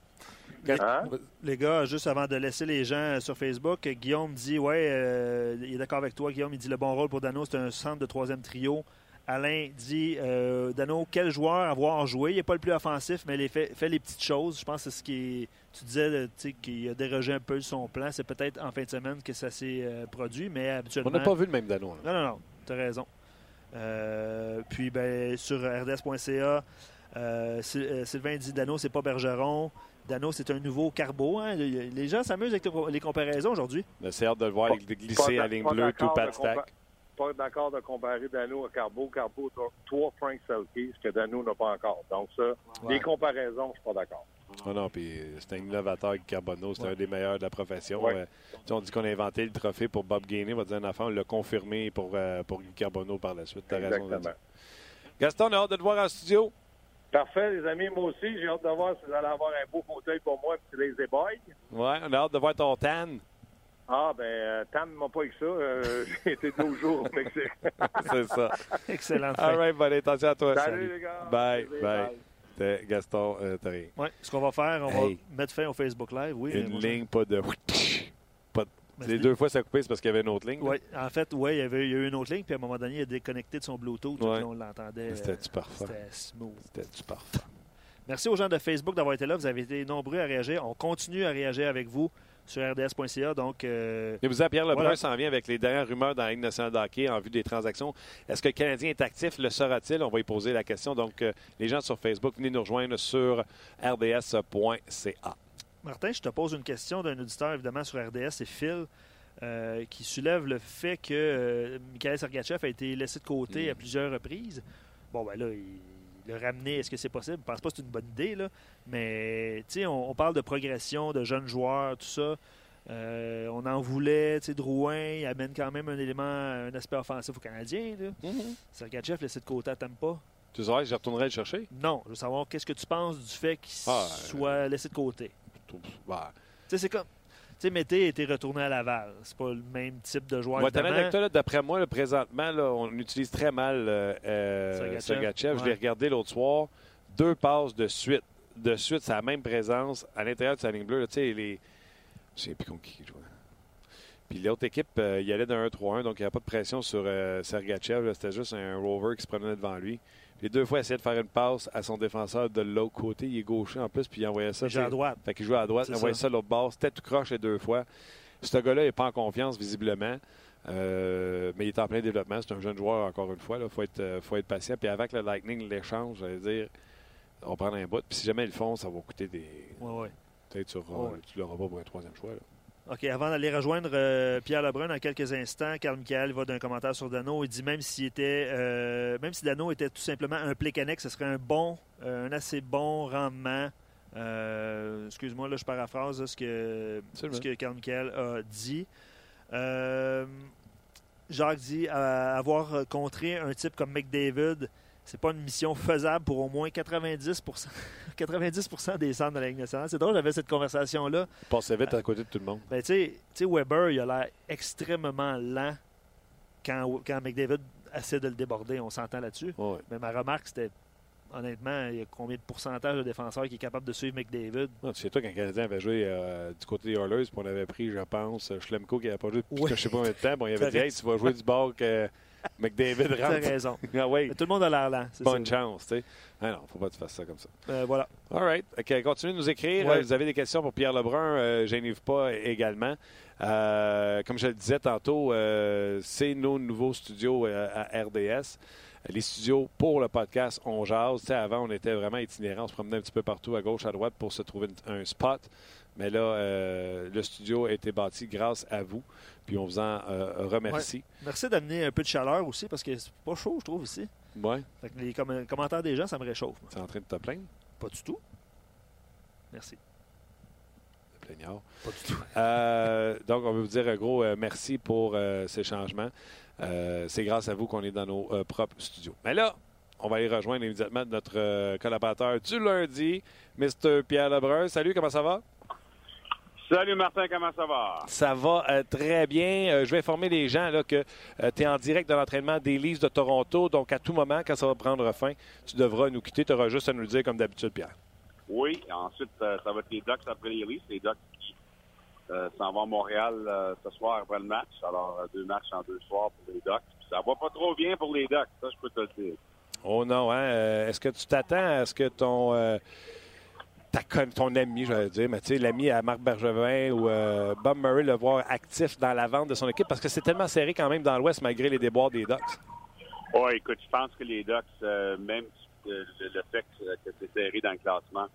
Hein? Les gars, juste avant de laisser les gens sur Facebook, Guillaume dit Ouais, euh, il est d'accord avec toi. Guillaume, il dit le bon rôle pour Dano, c'est un centre de troisième trio. Alain dit euh, Dano, quel joueur avoir joué Il n'est pas le plus offensif, mais il fait, fait les petites choses. Je pense que c'est ce qui Tu disais tu sais, qu'il a dérogé un peu de son plan. C'est peut-être en fin de semaine que ça s'est euh, produit, mais On habituellement. n'a pas vu le même Dano. là. Non, non, non, tu as raison. Euh, puis ben, sur rds.ca, Sy- Sylvain dit Dano, c'est pas Bergeron. Dano, c'est un nouveau carbo. hein. Les gens s'amusent avec les comparaisons aujourd'hui. C'est hâte de le voir Pas- glisser pas à ligne bleue, tout d'accord pas de de stack. Pas d'accord de comparer Dano à Carbo. Carbo, a trois Frank Selke, ce que Dano n'a pas encore. Donc ça, Ouais. les comparaisons, je suis pas d'accord. Ah non, puis euh, c'est un innovateur, Guy Carbonneau. C'est Ouais. un des meilleurs de la profession. Ouais. Euh, on dit qu'on a inventé le trophée pour Bob Gainey. On va dire un enfant, on l'a confirmé pour, euh, pour Guy Carbonneau par la suite. T'as raison. Gaston, on a hâte de te voir en studio. Parfait, les amis. Moi aussi, j'ai hâte de voir si vous allez avoir un beau fauteuil pour moi, un petit lazy boy. Ouais, on a hâte de voir ton tan. Ah, ben, euh, Tam ne m'a pas eu ça. Euh, j'ai été 12 jours au Mexique. c'est ça. Excellente fin. All right, buddy. Attention à toi. Salut, les gars. Bye, bye. T'es- Gaston, euh. Ouais, ce qu'on va faire, on Hey. va mettre fin au Facebook Live. Oui, Une ligne, pas de. Mais Les deux fois, ça a coupé, c'est parce qu'il y avait une autre ligne. Oui, en fait, ouais, il y avait il y a eu une autre ligne, puis à un moment donné, il a déconnecté de son Bluetooth, Ouais. puis on l'entendait. Mais euh, C'était-tu parfait? C'était smooth. C'était-tu parfait? Merci aux gens de Facebook d'avoir été là. Vous avez été nombreux à réagir. On continue à réagir avec vous sur rds.ca. Donc, euh, Et vous savez, Pierre Lebrun Voilà. s'en vient avec les dernières rumeurs dans la Ligue nationale de hockey en vue des transactions. Est-ce que le Canadien est actif? Le sera-t-il? On va y poser la question. Donc, euh, les gens sur Facebook, venez nous rejoindre sur rds.ca. Martin, je te pose une question d'un auditeur, évidemment, sur RDS. C'est Phil euh, qui soulève le fait que euh, Mikhail Sergachev a été laissé de côté Mm. à plusieurs reprises. Bon, ben là, il le ramener, est-ce que c'est possible? Je pense pas que c'est une bonne idée, là. Mais, tu sais, on, on parle de progression, de jeunes joueurs, tout ça. Euh, on en voulait, tu sais, Drouin, il amène quand même un élément, un aspect offensif au Canadien, là. Sergachev laissé de côté à Tampa. Tu que je retournerai le chercher? Non, je veux savoir qu'est-ce que tu penses du fait qu'il Ah, soit laissé de côté. Bah, Tu sais, c'est comme. Tu sais, Mété était retourné à Laval. C'est pas le même type de joueur. Là, d'après moi, là, présentement, là, on utilise très mal euh, euh, Sergachev. Je Ouais. l'ai regardé l'autre soir. Deux passes de suite. De suite, c'est la même présence à l'intérieur de sa ligne bleue. Tu sais, les... Je sais plus contre qui jouait. Puis l'autre équipe, euh, il allait d'un 1-3-1, donc il n'y avait pas de pression sur euh, Sergachev. C'était juste un rover qui se promenait devant lui. Les deux fois, il essayait de faire une passe à son défenseur de l'autre côté. Il est gaucher en plus, puis il envoyait ça. Il joue à droite. fait qu'il jouait à droite, il envoyait ça. à l'autre bord. C'était tout croche les deux fois. Ce gars-là n'est pas en confiance, visiblement. Euh, mais il est en plein développement. C'est un jeune joueur, encore une fois. Il faut être, euh, faut être patient. Puis avec le Lightning l'échange, j'allais dire, on va prendre un bout. Puis si jamais ils le font, ça va coûter des. Ouais, ouais. Peut-être tu Ouais. tu l'auras pas pour un troisième choix. là. OK, avant d'aller rejoindre euh, Pierre Lebrun dans quelques instants, Carl Michael va d'un commentaire sur Dano. Il dit même s'il était euh, même si Dano était tout simplement un Plekanec, ce serait un bon, euh, un assez bon rendement. Excuse-moi, là, je paraphrase là, ce que, ce que Carl Michael a dit. Jacques dit avoir contré un type comme McDavid, c'est pas une mission faisable pour au moins 90 90 des centres de la Ligue nationale. C'est drôle, j'avais cette conversation-là. Il passait vite à côté de tout le monde. Ben, tu sais- Weber, il a l'air extrêmement lent quand, quand McDavid essaie de le déborder. On s'entend là-dessus. Mais ma remarque, c'était honnêtement, il y a combien de pourcentage de défenseurs qui est capable de suivre McDavid? Non, tu sais, toi, quand le Canadien avait joué euh, du côté des Oilers, puis on avait pris, je pense, Schlemko qui n'avait pas joué depuis Oui. je sais pas combien de temps. Bon, il avait dit, hey, tu vas jouer du bord que McDavid rentre. raison. ah ouais, tout le monde a l'air c'est bonne ça. chance, tu sais. Ah non, faut pas que tu fasses ça comme ça. Euh, voilà. All right. OK, continuez de nous écrire. Ouais. Vous avez des questions pour Pierre Lebrun, euh, gênez-vous pas également. Euh, comme je le disais tantôt, euh, c'est nos nouveaux studios à RDS. Les studios pour le podcast On Jase. Tu sais, avant, on était vraiment itinérants. On se promenait un petit peu partout à gauche, à droite pour se trouver un spot. Mais là, euh, le studio a été bâti grâce à vous. Puis on vous en euh, remercie. Merci d'amener un peu de chaleur aussi parce que c'est pas chaud, je trouve, ici. Ouais. Fait que les comm- commentaires des gens, ça me réchauffe. Tu es en train de te plaindre, Pas du tout. Merci. plaignard. Pas du tout. Euh, donc, on veut vous dire un gros euh, merci pour ces changements. C'est grâce à vous qu'on est dans nos propres studios. Mais là, on va aller rejoindre immédiatement notre collaborateur du lundi, Mr. Pierre Lebrun. Salut, comment ça va? Salut Martin, comment ça va? Ça va euh, très bien. Euh, je vais informer les gens là, que euh, tu es en direct de l'entraînement des Leafs de Toronto. Donc, à tout moment, quand ça va prendre fin, tu devras nous quitter. Tu auras juste à nous le dire comme d'habitude, Pierre. Oui. Ensuite, ça va être les Ducks après les Leafs. Les Ducks qui s'en vont à Montréal ce soir après le match. Alors, deux matchs en deux soirs pour les Ducks. Ça va pas trop bien pour les Ducks, ça, je peux te le dire. Oh non, hein? Est-ce que tu t'attends à ce que ton ton ami, je vais dire, mais tu sais, l'ami à Marc Bergevin ou euh, Bob Murray le voir actif dans la vente de son équipe parce que c'est tellement serré quand même dans l'Ouest malgré les déboires des Ducks. Oui, écoute, je pense que les Ducks, euh, même le, fait que, c'est serré dans le classement,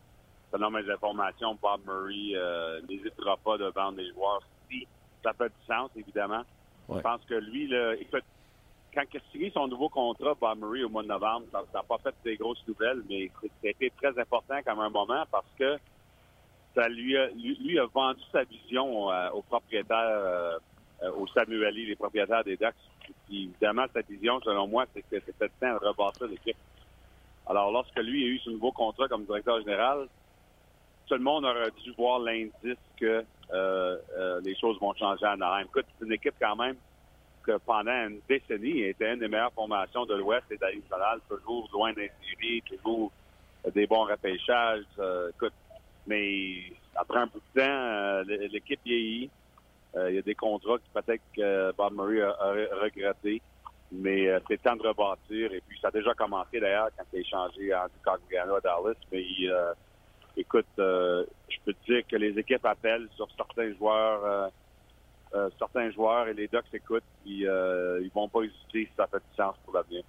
selon mes informations, Bob Murray euh, n'hésitera pas de vendre les joueurs si ça fait du sens, évidemment. Je pense que lui, là, écoute, quand il a signé son nouveau contrat, Bob Murray, au mois de novembre, ça n'a pas fait des grosses nouvelles, mais c'était très important comme un moment parce que ça lui a, lui, a vendu sa vision euh, aux propriétaires, euh, aux Samueli, les propriétaires des Ducks. évidemment, sa vision, selon moi, c'est que c'était temps de rebâtir l'équipe. Alors, lorsque lui a eu son nouveau contrat comme directeur général, tout le monde aurait dû voir l'indice que euh, les choses vont changer en Anaheim. Écoute, c'est une équipe quand même pendant une décennie, était une des meilleures formations de l'Ouest et d'Ali toujours loin des séries, toujours des bons repêchages. Euh, écoute, mais après un bout de temps, euh, l'équipe vieillit. Euh, il y a des contrats que peut-être que Bob Murray a, regretté, mais c'est temps de rebâtir. Et puis, ça a déjà commencé d'ailleurs quand il a échangé en Cogliano à Dallas. Mais écoute, je peux te dire que les équipes appellent sur certains joueurs euh, certains joueurs et les Ducks écoutent, puis euh, ils vont pas hésiter si ça fait du sens pour l'avenir.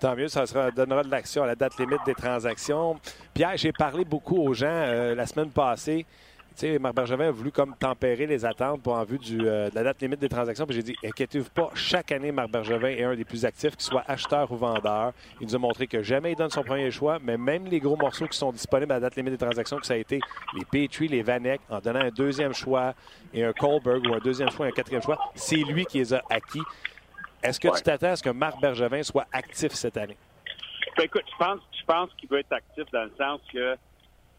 Tant mieux, ça sera, donnera de l'action à la date limite des transactions. Pierre, j'ai parlé beaucoup aux gens euh, la semaine passée sais, Marc Bergevin a voulu comme tempérer les attentes pour en vue du, euh, de la date limite des transactions. Puis j'ai dit, inquiétez-vous pas, chaque année, Marc Bergevin est un des plus actifs, qu'il soit acheteur ou vendeur. Il nous a montré que jamais il donne son premier choix, mais même les gros morceaux qui sont disponibles à la date limite des transactions, que ça a été les Petrie, les Vanek, en donnant un deuxième choix et un Kohlberg ou un deuxième choix et un quatrième choix, c'est lui qui les a acquis. Est-ce que tu t'attends à ce que Marc Bergevin soit actif cette année? Ben, écoute, je pense, je pense qu'il va être actif dans le sens que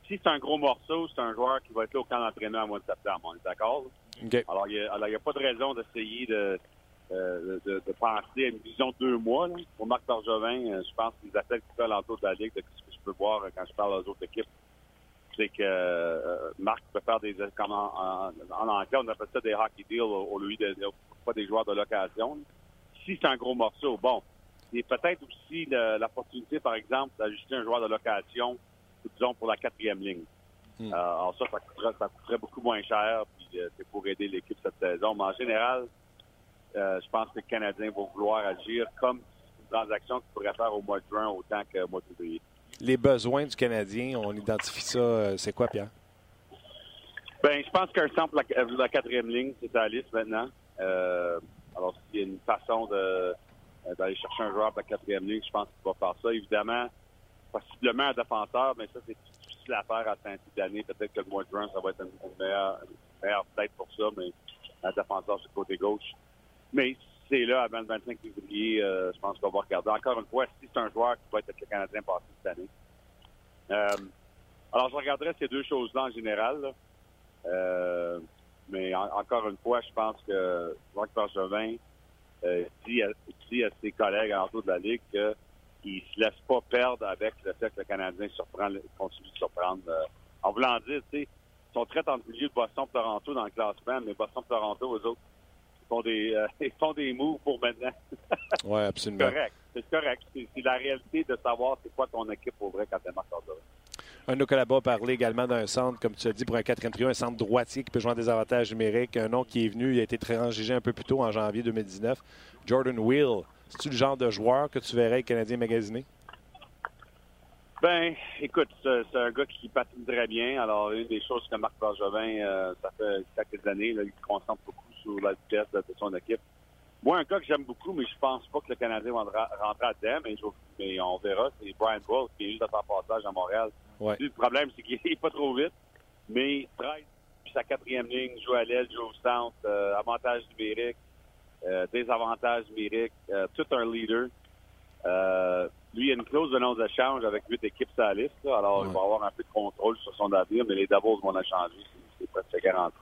si c'est un gros morceau, c'est un joueur qui va être là au camp d'entraînement au mois de septembre. On est d'accord? Alors, il n'y a, pas de raison d'essayer de, euh, de, penser à une vision de deux mois. Pour Marc Bergevin, euh, je pense que les athlètes qui sont l'entour de la Ligue, de ce que je peux voir quand je parle aux autres équipes, c'est que euh, Marc peut faire des... Comme en, anglais, on appelle ça des hockey deals au, lieu de, pas des joueurs de location. Si c'est un gros morceau, bon, il y a peut-être aussi l'opportunité, par exemple, d'ajuster un joueur de location disons, pour la quatrième ligne. Hmm. Euh, alors ça, ça coûterait, beaucoup moins cher, puis euh, c'est pour aider l'équipe cette saison. Mais en général, euh, je pense que les Canadiens vont vouloir agir comme une transaction qu'ils pourraient faire au mois de juin autant qu'au mois de février. Les besoins du Canadien, on identifie ça, c'est quoi, Pierre? Ben, je pense qu'un centre la, la quatrième ligne, c'est à la liste maintenant. alors, s'il y a une façon d'aller chercher un joueur pour la quatrième ligne, je pense qu'il va faire ça. Évidemment, possiblement un défenseur, mais ça, c'est difficile à faire à fin d'année. Peut-être que le mois de juin, ça va être une, meilleure, meilleure tête pour ça, mais un défenseur sur le côté gauche. Mais c'est là, avant le 25 février, euh, je pense qu'on va regarder. Encore une fois, si c'est un joueur qui va être avec le Canadien passé cette année. Euh, alors, je regarderai ces deux choses-là en général. Euh, mais encore une fois, je pense que Marc Bergevin dit, à, dit à ses collègues en dessous de la Ligue que qui se laisse pas perdre avec le fait que le Canadien surprend, continue de surprendre. Euh, en voulant dire, tu sais, ils sont très en milieu de Boston-Toronto dans le classement, mais Boston-Toronto, eux autres, ils font des, euh, ils font des moves pour maintenant. oui, absolument. C'est correct. C'est correct. C'est la réalité de savoir c'est quoi ton équipe pour vrai quand elle marche un de nos collaborateurs parlait également d'un centre, comme tu as dit, pour un quatrième trio, un centre droitier qui peut jouer des avantages numériques. Un nom qui est venu, il a été transgégé un peu plus tôt en janvier 2019. Jordan Will, c'est-tu le genre de joueur que tu verrais Canadien magasiné? Ben, écoute, c'est un gars qui patine très bien. Alors, une des choses que Marc Bergevin, euh, ça fait quelques années, là, il se concentre beaucoup sur la vitesse de son équipe. Moi, un gars que j'aime beaucoup, mais je pense pas que le Canadien va rentrer à dedans, mais, on verra, c'est Brian Bull qui est juste à faire passage à Montréal. Le problème, c'est qu'il est pas trop vite, mais 13 sa quatrième ligne, joue à l'aile, joue au centre, euh, avantage numérique. Euh, des avantages numériques, euh, tout un leader. Euh, lui, il a une clause de non-échange avec huit équipes la liste. alors, il va avoir un peu de contrôle sur son avenir, mais les Davos vont la changer c'est presque garanti.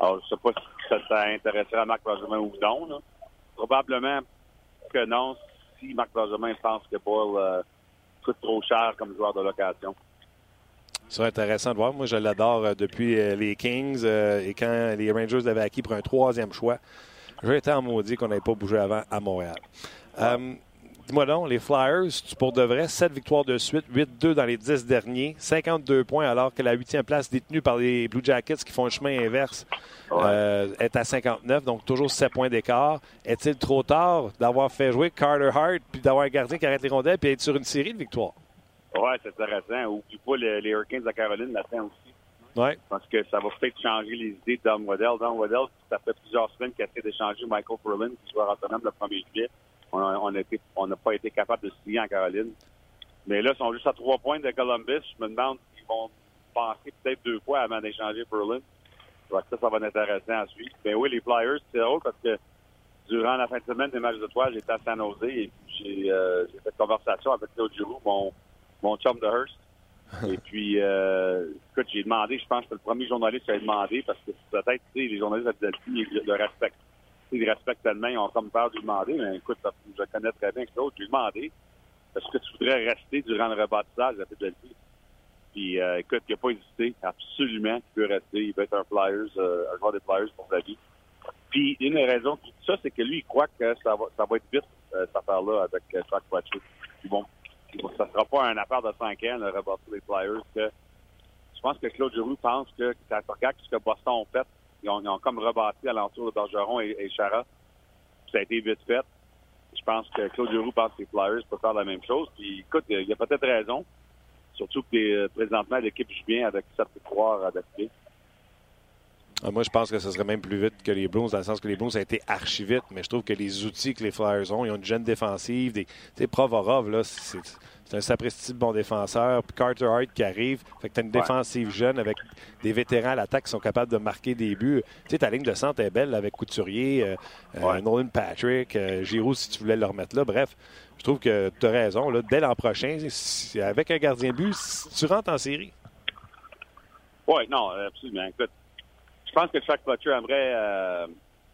Alors, je sais pas si ça, ça intéresserait Marc Bergevin ou non. Là. Probablement que non, si Marc Bergevin pense que Paul coûte trop cher comme joueur de location. Ce serait intéressant de voir. Moi, je l'adore depuis les Kings euh, et quand les Rangers l'avaient acquis pour un troisième choix. J'ai été en maudit qu'on n'avait pas bougé avant à Montréal. Euh, Dis-moi donc, les Flyers, pour de vrai, 7 victoires de suite, 8-2 dans les 10 derniers, 52 points, alors que la huitième place détenue par les Blue Jackets qui font le chemin inverse euh, est à 59, donc toujours 7 points d'écart. Est-il trop tard d'avoir fait jouer Carter Hart puis d'avoir un gardien qui arrête les rondelles puis être sur une série de victoires? Ouais, c'est intéressant. Oublie pas le- les Hurricanes de Caroline là-dedans aussi. Parce que ça va peut-être changer les idées de Don Waddell. Don Waddell, ça fait plusieurs semaines qu'il essaie d'échanger Michael Furlan, qui joueur autonome le 1er juillet. On n'a pas été capable de signer en Caroline. Mais là, ils sont juste à trois points de Columbus. Je me demande s'ils vont penser peut-être deux fois avant d'échanger Furlan. Donc ça, ça va être intéressant à suivre. Mais oui, les Flyers, c'est drôle parce que durant la fin de semaine des matchs de toile, j'étais à San Jose et j'ai euh, fait conversation avec Claude Giroux, mon, mon chum de Hearst. Et puis, euh, écoute, j'ai demandé, je pense que le premier journaliste qui a demandé, parce que peut-être, tu sais, les journalistes de Philadelphie, ils le respectent. Ils respectent tellement, ils ont comme peur de lui demander, mais écoute, je connais très bien Claude, j'ai demandé, est-ce que tu voudrais rester durant le rebâtissage à Philadelphie? Puis, euh, écoute, il n'a pas hésité, absolument, il peut rester, il veut être un Flyers, euh, un joueur des Flyers pour la vie. Puis, une des raisons dit ça, c'est que lui, il croit que ça va, ça va être vite, euh, cette affaire-là, avec euh, Chuck Fletcher. Puis bon, ça sera pas une affaire de 5 ans, le rebâtir les Flyers. Je pense que Claude Giroux pense que, quand tu regardes ce que Boston ont fait, ils ont, ils ont comme rebâti alentour de Bergeron et, et Chara. Ça a été vite fait. Je pense que Claude Giroux pense que les Flyers peuvent faire la même chose. Puis écoute, il y a peut-être raison. Surtout que euh, présentement, l'équipe joue bien avec 7 victoires adaptées. Ah, Moi, je pense que ce serait même plus vite que les Blues, dans le sens que les Blues ont été archi vite, mais je trouve que les outils que les Flyers ont, ils ont une jeune défensive. Des, tu sais, Provorov, là, c'est c'est un sapristi de bon défenseur. Puis Carter Hart qui arrive. Fait que tu as une défensive jeune avec des vétérans à l'attaque qui sont capables de marquer des buts. Tu sais, ta ligne de centre est belle là, avec Couturier, euh, euh. Nolan Patrick, euh, Giroud, si tu voulais le remettre là. Bref, je trouve que tu as raison. Là, dès l'an prochain, si- avec un gardien de but, si tu rentres en série. Oui, non, absolument. Écoute, je pense que Chuck Fletcher aimerait euh,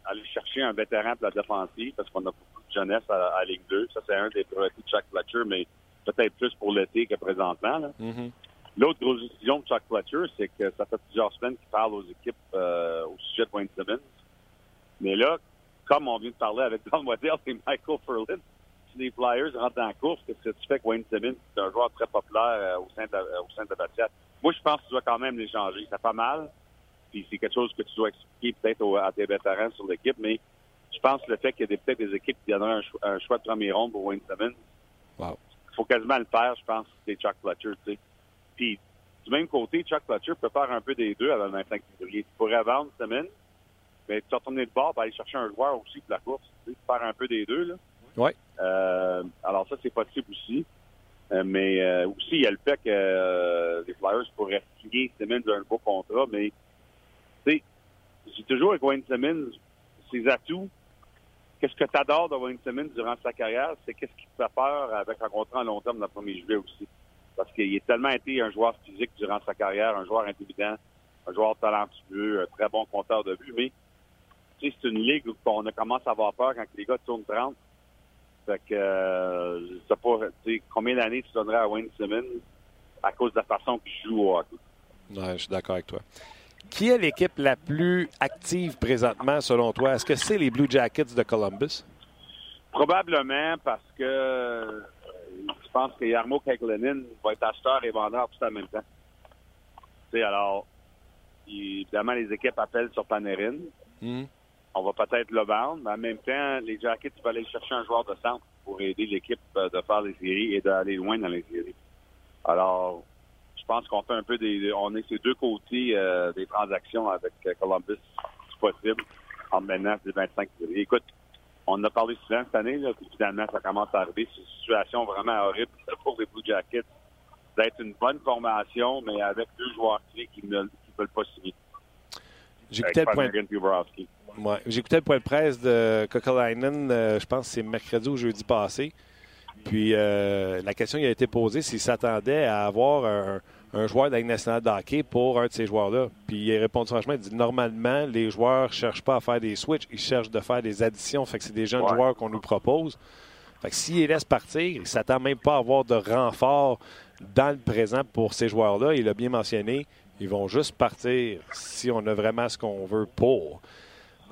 aller chercher un vétéran pour la défensive parce qu'on a beaucoup de jeunesse à, à Ligue 2. Ça, c'est un des priorités de Chuck Fletcher, mais peut-être plus pour l'été que présentement. Mhm. L'autre grosse décision de Chuck Fletcher, c'est que ça fait plusieurs semaines qu'il parle aux équipes euh, au sujet de Wayne Simmons. Mais là, comme on vient de parler avec Don Waddell et Michael Furlan, si les Flyers rentrent dans la course, qu'est-ce que tu fais que Wayne Simmons, c'est un joueur très populaire euh, au sein de la, au sein de la vestiaire? Moi, je pense que tu dois quand même l'échanger. Ça fait pas mal. Puis c'est quelque chose que tu dois expliquer peut-être à tes vétérans sur l'équipe, mais je pense que le fait qu'il y a des- peut-être des équipes qui donneraient un, cho- un choix de premier ronde pour Wayne Simmons, Wow. il faut quasiment le faire, je pense, c'est Chuck Fletcher, tu sais. Puis, du même côté, Chuck Fletcher peut faire un peu des deux avant le 25 février. Tu pourrais vendre Simmons, mais tu retourner de bord pour aller chercher un joueur aussi pour la course, tu sais, faire un peu des deux, là. Ouais. Euh, alors ça, c'est possible aussi. Euh, mais euh, aussi, il y a le fait que euh, les Flyers pourraient signer Simmons un beau contrat, mais j'ai toujours avec Wayne Simmons, ses atouts, qu'est-ce que tu adores de Wayne Simmons durant sa carrière, c'est qu'est-ce qui te fait peur avec un contrat à long terme le 1er juillet aussi. Parce qu'il a tellement été un joueur physique durant sa carrière, un joueur intimidant, un joueur talentueux, un très bon compteur de but, mais tu sais, c'est une ligue où on a commencé à avoir peur quand les gars tournent 30. Fait que, euh, je sais pas, combien d'années tu donnerais à Wayne Simmons à cause de la façon qu'il joue au hockey? Ouais, je suis d'accord avec toi. Qui est l'équipe la plus active présentement, selon toi? Est-ce que c'est les Blue Jackets de Columbus? Probablement parce que euh, je pense que Yarmo Keklenin va être acheteur et vendeur tout en même temps. Tu sais, alors, évidemment, les équipes appellent sur Panarin. Mhm. On va peut-être le vendre, mais en même temps, les Jackets vont aller chercher un joueur de centre pour aider l'équipe euh, de faire les séries et d'aller loin dans les séries. Alors, pense qu'on fait un peu des. On est ces deux côtés euh, des transactions avec euh, Columbus, si possible, en maintenant le 25 février. Écoute, on en a parlé souvent cette année, là, puis finalement, ça commence à arriver. C'est une situation vraiment horrible pour les Blue Jackets d'être une bonne formation, mais avec deux joueurs clés qui ne qui veulent pas signer. J'écoutais le point. Ouais. Le point de presse de Kokolainen, euh, je pense que c'est mercredi ou jeudi passé. Puis euh, la question qui a été posée, s'il s'attendait à avoir un, un joueur de la Ligue nationale de hockey pour un de ces joueurs-là. Puis il a répondu franchement, il dit normalement, les joueurs ne cherchent pas à faire des switches, ils cherchent de faire des additions. Fait que c'est des jeunes Ouais. joueurs qu'on nous propose. Fait que s'il laisse partir, il ne s'attend même pas à avoir de renfort dans le présent pour ces joueurs-là. Il a bien mentionné, ils vont juste partir si on a vraiment ce qu'on veut pour.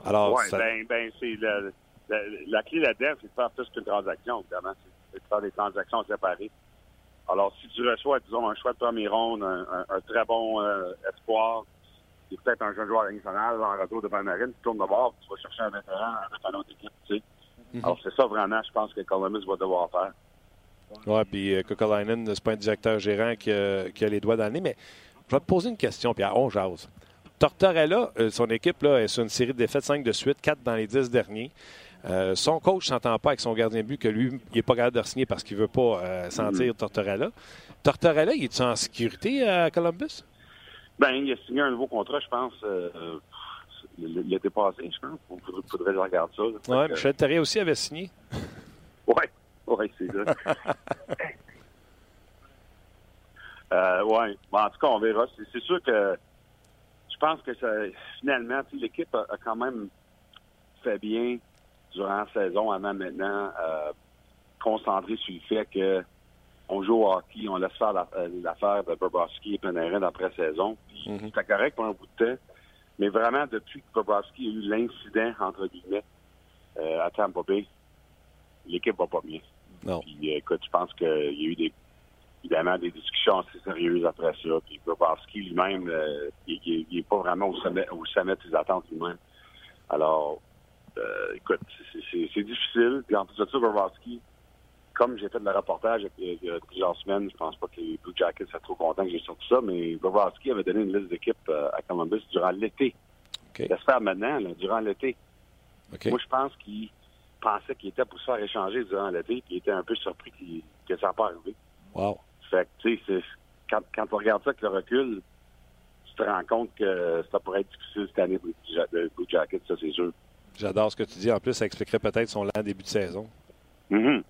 Alors, Oui, ça- ben, ben c'est le- la, la clé là-dedans, c'est de faire plus qu'une transaction, évidemment. C'est de faire des transactions séparées. Alors, si tu reçois, disons, un choix de premier ronde, un, un- un très bon euh, espoir, et peut-être un jeune joueur national en retour de Panarin, tu tournes de bord, tu vas chercher un vétéran avec une autre équipe, tu sais. Mhm. Alors, c'est ça vraiment, je pense que Columbus va devoir faire. Oui, puis euh, Kokolainen, c'est pas un directeur gérant qui a, qui a les doigts dans le nez, mais je vais te poser une question, Pierre. On jase. Tortorella, euh, son équipe là, est sur une série de défaites 5 de suite, 4 dans les 10 derniers. Euh, son coach ne s'entend pas avec son gardien de but que lui, il n'est pas capable de signer parce qu'il ne veut pas euh, sentir Tortorella. Tortorella, il est en sécurité à Columbus? Ben, il a signé un nouveau contrat, je pense, euh, l'été passé, je pense. Il faudrait, faudrait que je regarde ça. Oui, Michel Terrier aussi avait signé. Oui, oui, c'est ça. euh, oui. Bon, en tout cas, on verra. C'est, sûr que je pense que ça, finalement, l'équipe a, a quand même fait bien durant la saison, avant maintenant, euh, concentré sur le fait que on joue au hockey, on laisse faire euh, l'affaire de Bobrovski et Panarin après saison. Puis Mhm. C'était correct pour un bout de temps. Mais vraiment, depuis que Bobrovski a eu l'incident, entre guillemets, euh, à Tampa Bay, l'équipe va pas bien. Non. Puis, écoute, je pense qu'il y a eu des, évidemment des discussions assez sérieuses après ça. Puis Bobrovski lui-même, euh, il n'est pas vraiment au sommet, au sommet de ses attentes lui-même. Alors, euh, écoute, c'est- difficile. Puis en plus de ça, Bobrovski, comme j'ai fait le reportage il y a- plusieurs semaines, je pense pas que les Blue Jackets soient trop contents que j'ai sorti ça, mais Bobrovski avait donné une liste d'équipes euh, à Columbus durant l'été. OK. J'espère maintenant, là, durant l'été. Moi, je pense qu'il pensait qu'il était pour se faire échanger durant l'été, puis il était un peu surpris que ça n'a pas arrivé. Wow. Fait que, tu sais, c'est- quand, quand tu regardes ça avec le recul, tu te rends compte que ça pourrait être difficile cette année pour les Blue Jackets, ça, c'est sûr. J'adore ce que tu dis. En plus, ça expliquerait peut-être son lent début de saison. Mhm.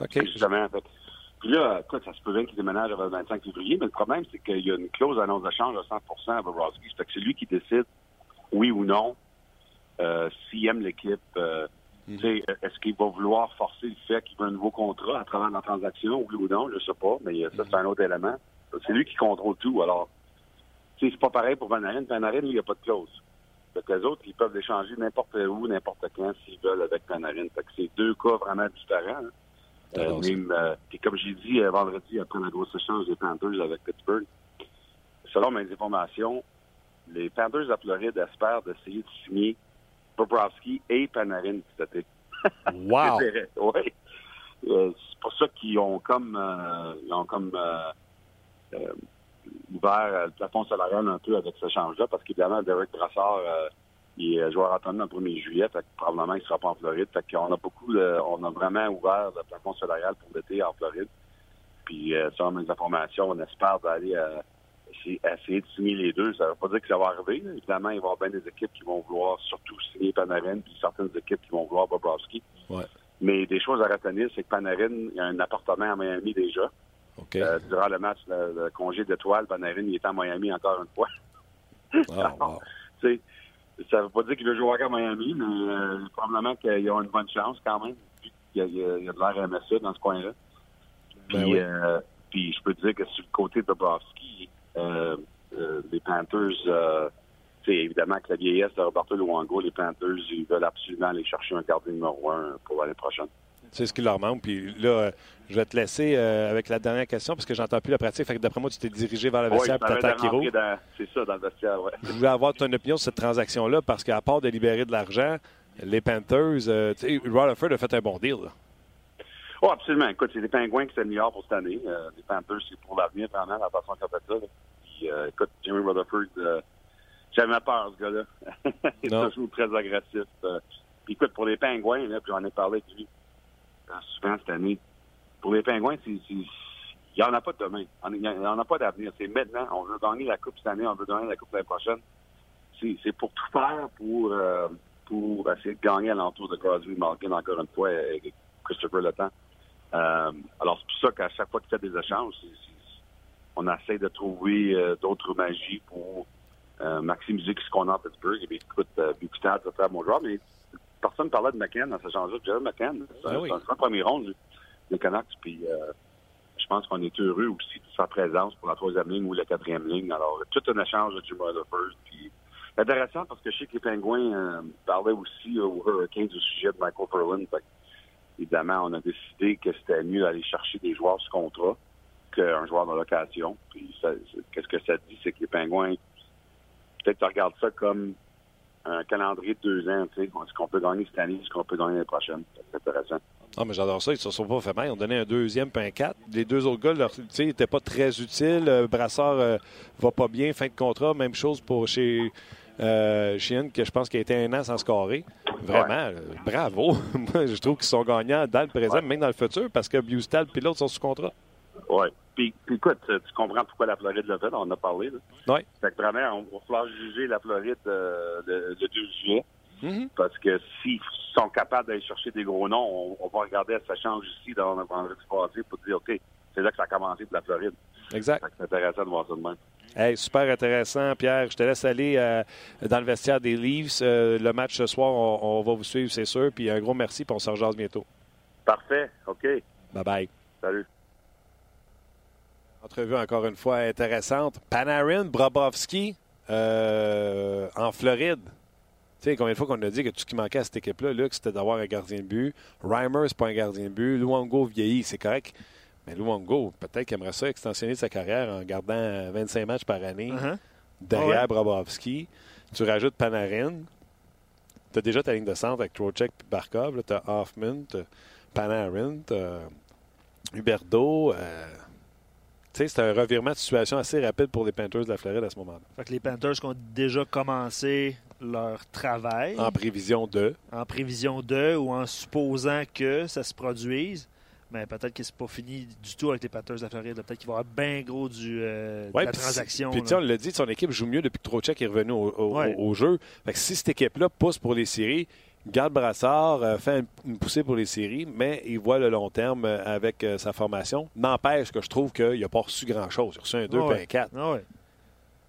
OK. Justement, en fait. Puis là, écoute, ça se peut bien qu'il déménage avant le 25 février, mais le problème, c'est qu'il y a une clause d'annonce de change à 100% à Bobrovski. Fait que c'est lui qui décide, oui ou non, euh, s'il aime l'équipe. euh, Mhm. sais, Est-ce qu'il va vouloir forcer le fait qu'il veut un nouveau contrat à travers la transaction, oui ou non, je sais pas, mais ça, c'est un autre élément. C'est lui qui contrôle tout. Alors, c'est pas pareil pour Van Halen. Van lui, il n'y a pas de clause. Fait que les autres, ils peuvent l'échanger n'importe où, n'importe quand, s'ils veulent, avec Van Halen. Fait que c'est deux cas vraiment différents. hein. Euh, même, euh, comme j'ai dit euh, vendredi, après la grosse échange des Panthers avec Pittsburgh, selon mes informations, les Panthers de Floride espèrent d'essayer de signer Bobrovski et Panarin cet été. Wow. Oui. C'est pour ça qu'ils ont comme ils ont comme ouvert euh, le plafond salarial un peu avec ce change-là, parce qu'évidemment, Derek Brassard, euh, il est joueur autonome le 1er juillet, fait que probablement il ne sera pas en Floride. Fait qu'on a beaucoup on a vraiment ouvert le plafond salarial pour l'été en Floride. Puis euh, selon mes informations, on espère d'aller euh, essayer, essayer de signer les deux. Ça ne veut pas dire que ça va arriver. là. Évidemment, il va y avoir bien des équipes qui vont vouloir surtout signer Panarin, puis certaines équipes qui vont vouloir Bobrovski. Ouais. Mais des choses à retenir, c'est que Panarin, il a un appartement à Miami déjà. Euh, durant le match, le, le congé d'étoiles, Panarin, il est à Miami encore une fois. Ah, wow. Tu sais, ça veut pas dire qu'il veut jouer encore à Miami, mais euh, probablement qu'ils ont une bonne chance quand même. Puis Il y a, il y de l'air MSA dans ce coin-là. Puis, Ben oui. euh, puis je peux te dire que sur le côté de Bobrovski, les Panthers, sais, évidemment que la vieillesse de Roberto Luongo, les Panthers, ils veulent absolument aller chercher un gardien numéro un pour l'année prochaine. C'est ce qui leur manque. Puis là, euh, je vais te laisser euh, avec la dernière question parce que j'entends plus la pratique. Fait que d'après moi, tu t'es dirigé vers le Ouais, vestiaire je et dans- C'est ça, dans le vestiaire, ouais. Je voulais avoir ton opinion sur cette transaction-là parce qu'à part de libérer de l'argent, les Panthers, euh, tu sais, Rutherford a fait un bon deal. là. Oh, absolument. Écoute, c'est les Pingouins qui s'améliorent pour cette année. Euh, les Panthers, c'est pour l'avenir, vraiment, la façon qu'on fait ça. là. Puis, euh, écoute, Jimmy Rutherford, jamais peur, ce gars-là. Il est toujours très agressif. Puis, écoute, pour les Pingouins, là, puis j'en ai parlé avec lui souvent cette année, pour les Pingouins, il n'y en a pas de demain. Il n'y en a pas d'avenir. C'est maintenant. On veut gagner la Coupe cette année, on veut gagner la Coupe l'année prochaine. C'est, pour tout faire pour, euh, pour essayer de gagner à l'entour de Crosby, Malkin, encore une fois, et Christopher Le Temps. Euh, alors, c'est pour ça qu'à chaque fois qu'il fait des échanges, on essaie de trouver euh, d'autres magies pour maximiser ce qu'on a à Pittsburgh. Et bien, écoute, Bukestad, c'est un bon joueur, mais personne ne parlait de McCann dans ce genre-là. Jerry McCann, c'est Ah un, oui. c'est un premier ronde des Canucks. Puis, euh, je pense qu'on est heureux aussi de sa présence pour la troisième ligne ou la quatrième ligne. Alors, tout un échange de Jim Rutherford. Puis, intéressant parce que je sais que les Pingouins euh, parlaient aussi euh, aux Hurricanes au sujet de Michael. Fait que, évidemment, on a décidé que c'était mieux d'aller chercher des joueurs sur contrat qu'un joueur de location. Puis, qu'est-ce que ça dit? C'est que les Pingouins, peut-être tu regardes ça comme un calendrier de deux ans. Tu sais, ce qu'on peut gagner cette année, ce qu'on peut gagner l'année prochaine. C'est intéressant. Ah, mais j'adore ça. Ils se sont pas fait mal. Ils ont donné un deuxième puis un quatre. Les deux autres gars, leur, tu sais, ils n'étaient pas très utiles. Brassard euh, va pas bien. Fin de contrat. Même chose pour chez euh, que je pense qu'il a été un an sans scorer. Vraiment, euh, bravo. Moi, je trouve qu'ils sont gagnants dans le présent, Ouais. même dans le futur, parce que Bustal et l'autre sont sous contrat. Oui. Puis, puis écoute, tu tu comprends pourquoi la Floride l'a fait, on en a parlé. Là. Oui. Fait que vraiment, on va falloir juger la Floride euh, le, le 2 juillet. Mhm. Parce que s'ils sont capables d'aller chercher des gros noms, on, on va regarder à sa change ici dans le vendredi passé pour dire, OK, c'est là que ça a commencé pour la Floride. Exact. Fait que c'est intéressant de voir ça de même. Hey, super intéressant, Pierre. Je te laisse aller euh, dans le vestiaire des Leafs. Euh, le match ce soir, on, on va vous suivre, c'est sûr. Puis un gros merci, puis on se rejase bientôt. Parfait. OK. Bye-bye. Salut. Entrevue encore une fois intéressante. Panarin, Brobovski euh, en Floride. Tu sais, combien de fois qu'on a dit que tout ce qui manquait à cette équipe-là, Luc, c'était d'avoir un gardien de but. Reimer, c'est pas un gardien de but. Luongo vieillit, c'est correct. Mais Luongo, peut-être qu'il aimerait ça extensionner sa carrière en gardant 25 matchs par année Uh-huh. derrière Ah ouais. Brobovski. Tu rajoutes Panarin. Tu as déjà ta ligne de centre avec Trocheck et Barkov. Tu as Hoffman, tu Panarin, tu Huberdo. euh, c'est un revirement de situation assez rapide pour les Panthers de la Floride à ce moment-là. Fait que les Panthers qui ont déjà commencé leur travail En prévision de. en prévision de ou en supposant que ça se produise. Mais peut-être que c'est pas fini du tout avec les Panthers de la Floride. Peut-être qu'il va y avoir bien gros du, euh, de Ouais, la puis transaction. Puis, on l'a dit, son équipe joue mieux depuis que Trocheck est revenu au, au- Ouais. au- au jeu. Fait que si cette équipe-là pousse pour les séries, garde Brassard, euh, fait une, poussée pour les séries, mais il voit le long terme euh, avec euh, sa formation. N'empêche que je trouve qu'il n'a pas reçu grand-chose. Il a reçu un 2 Ah ouais. puis un 4. Ah ouais.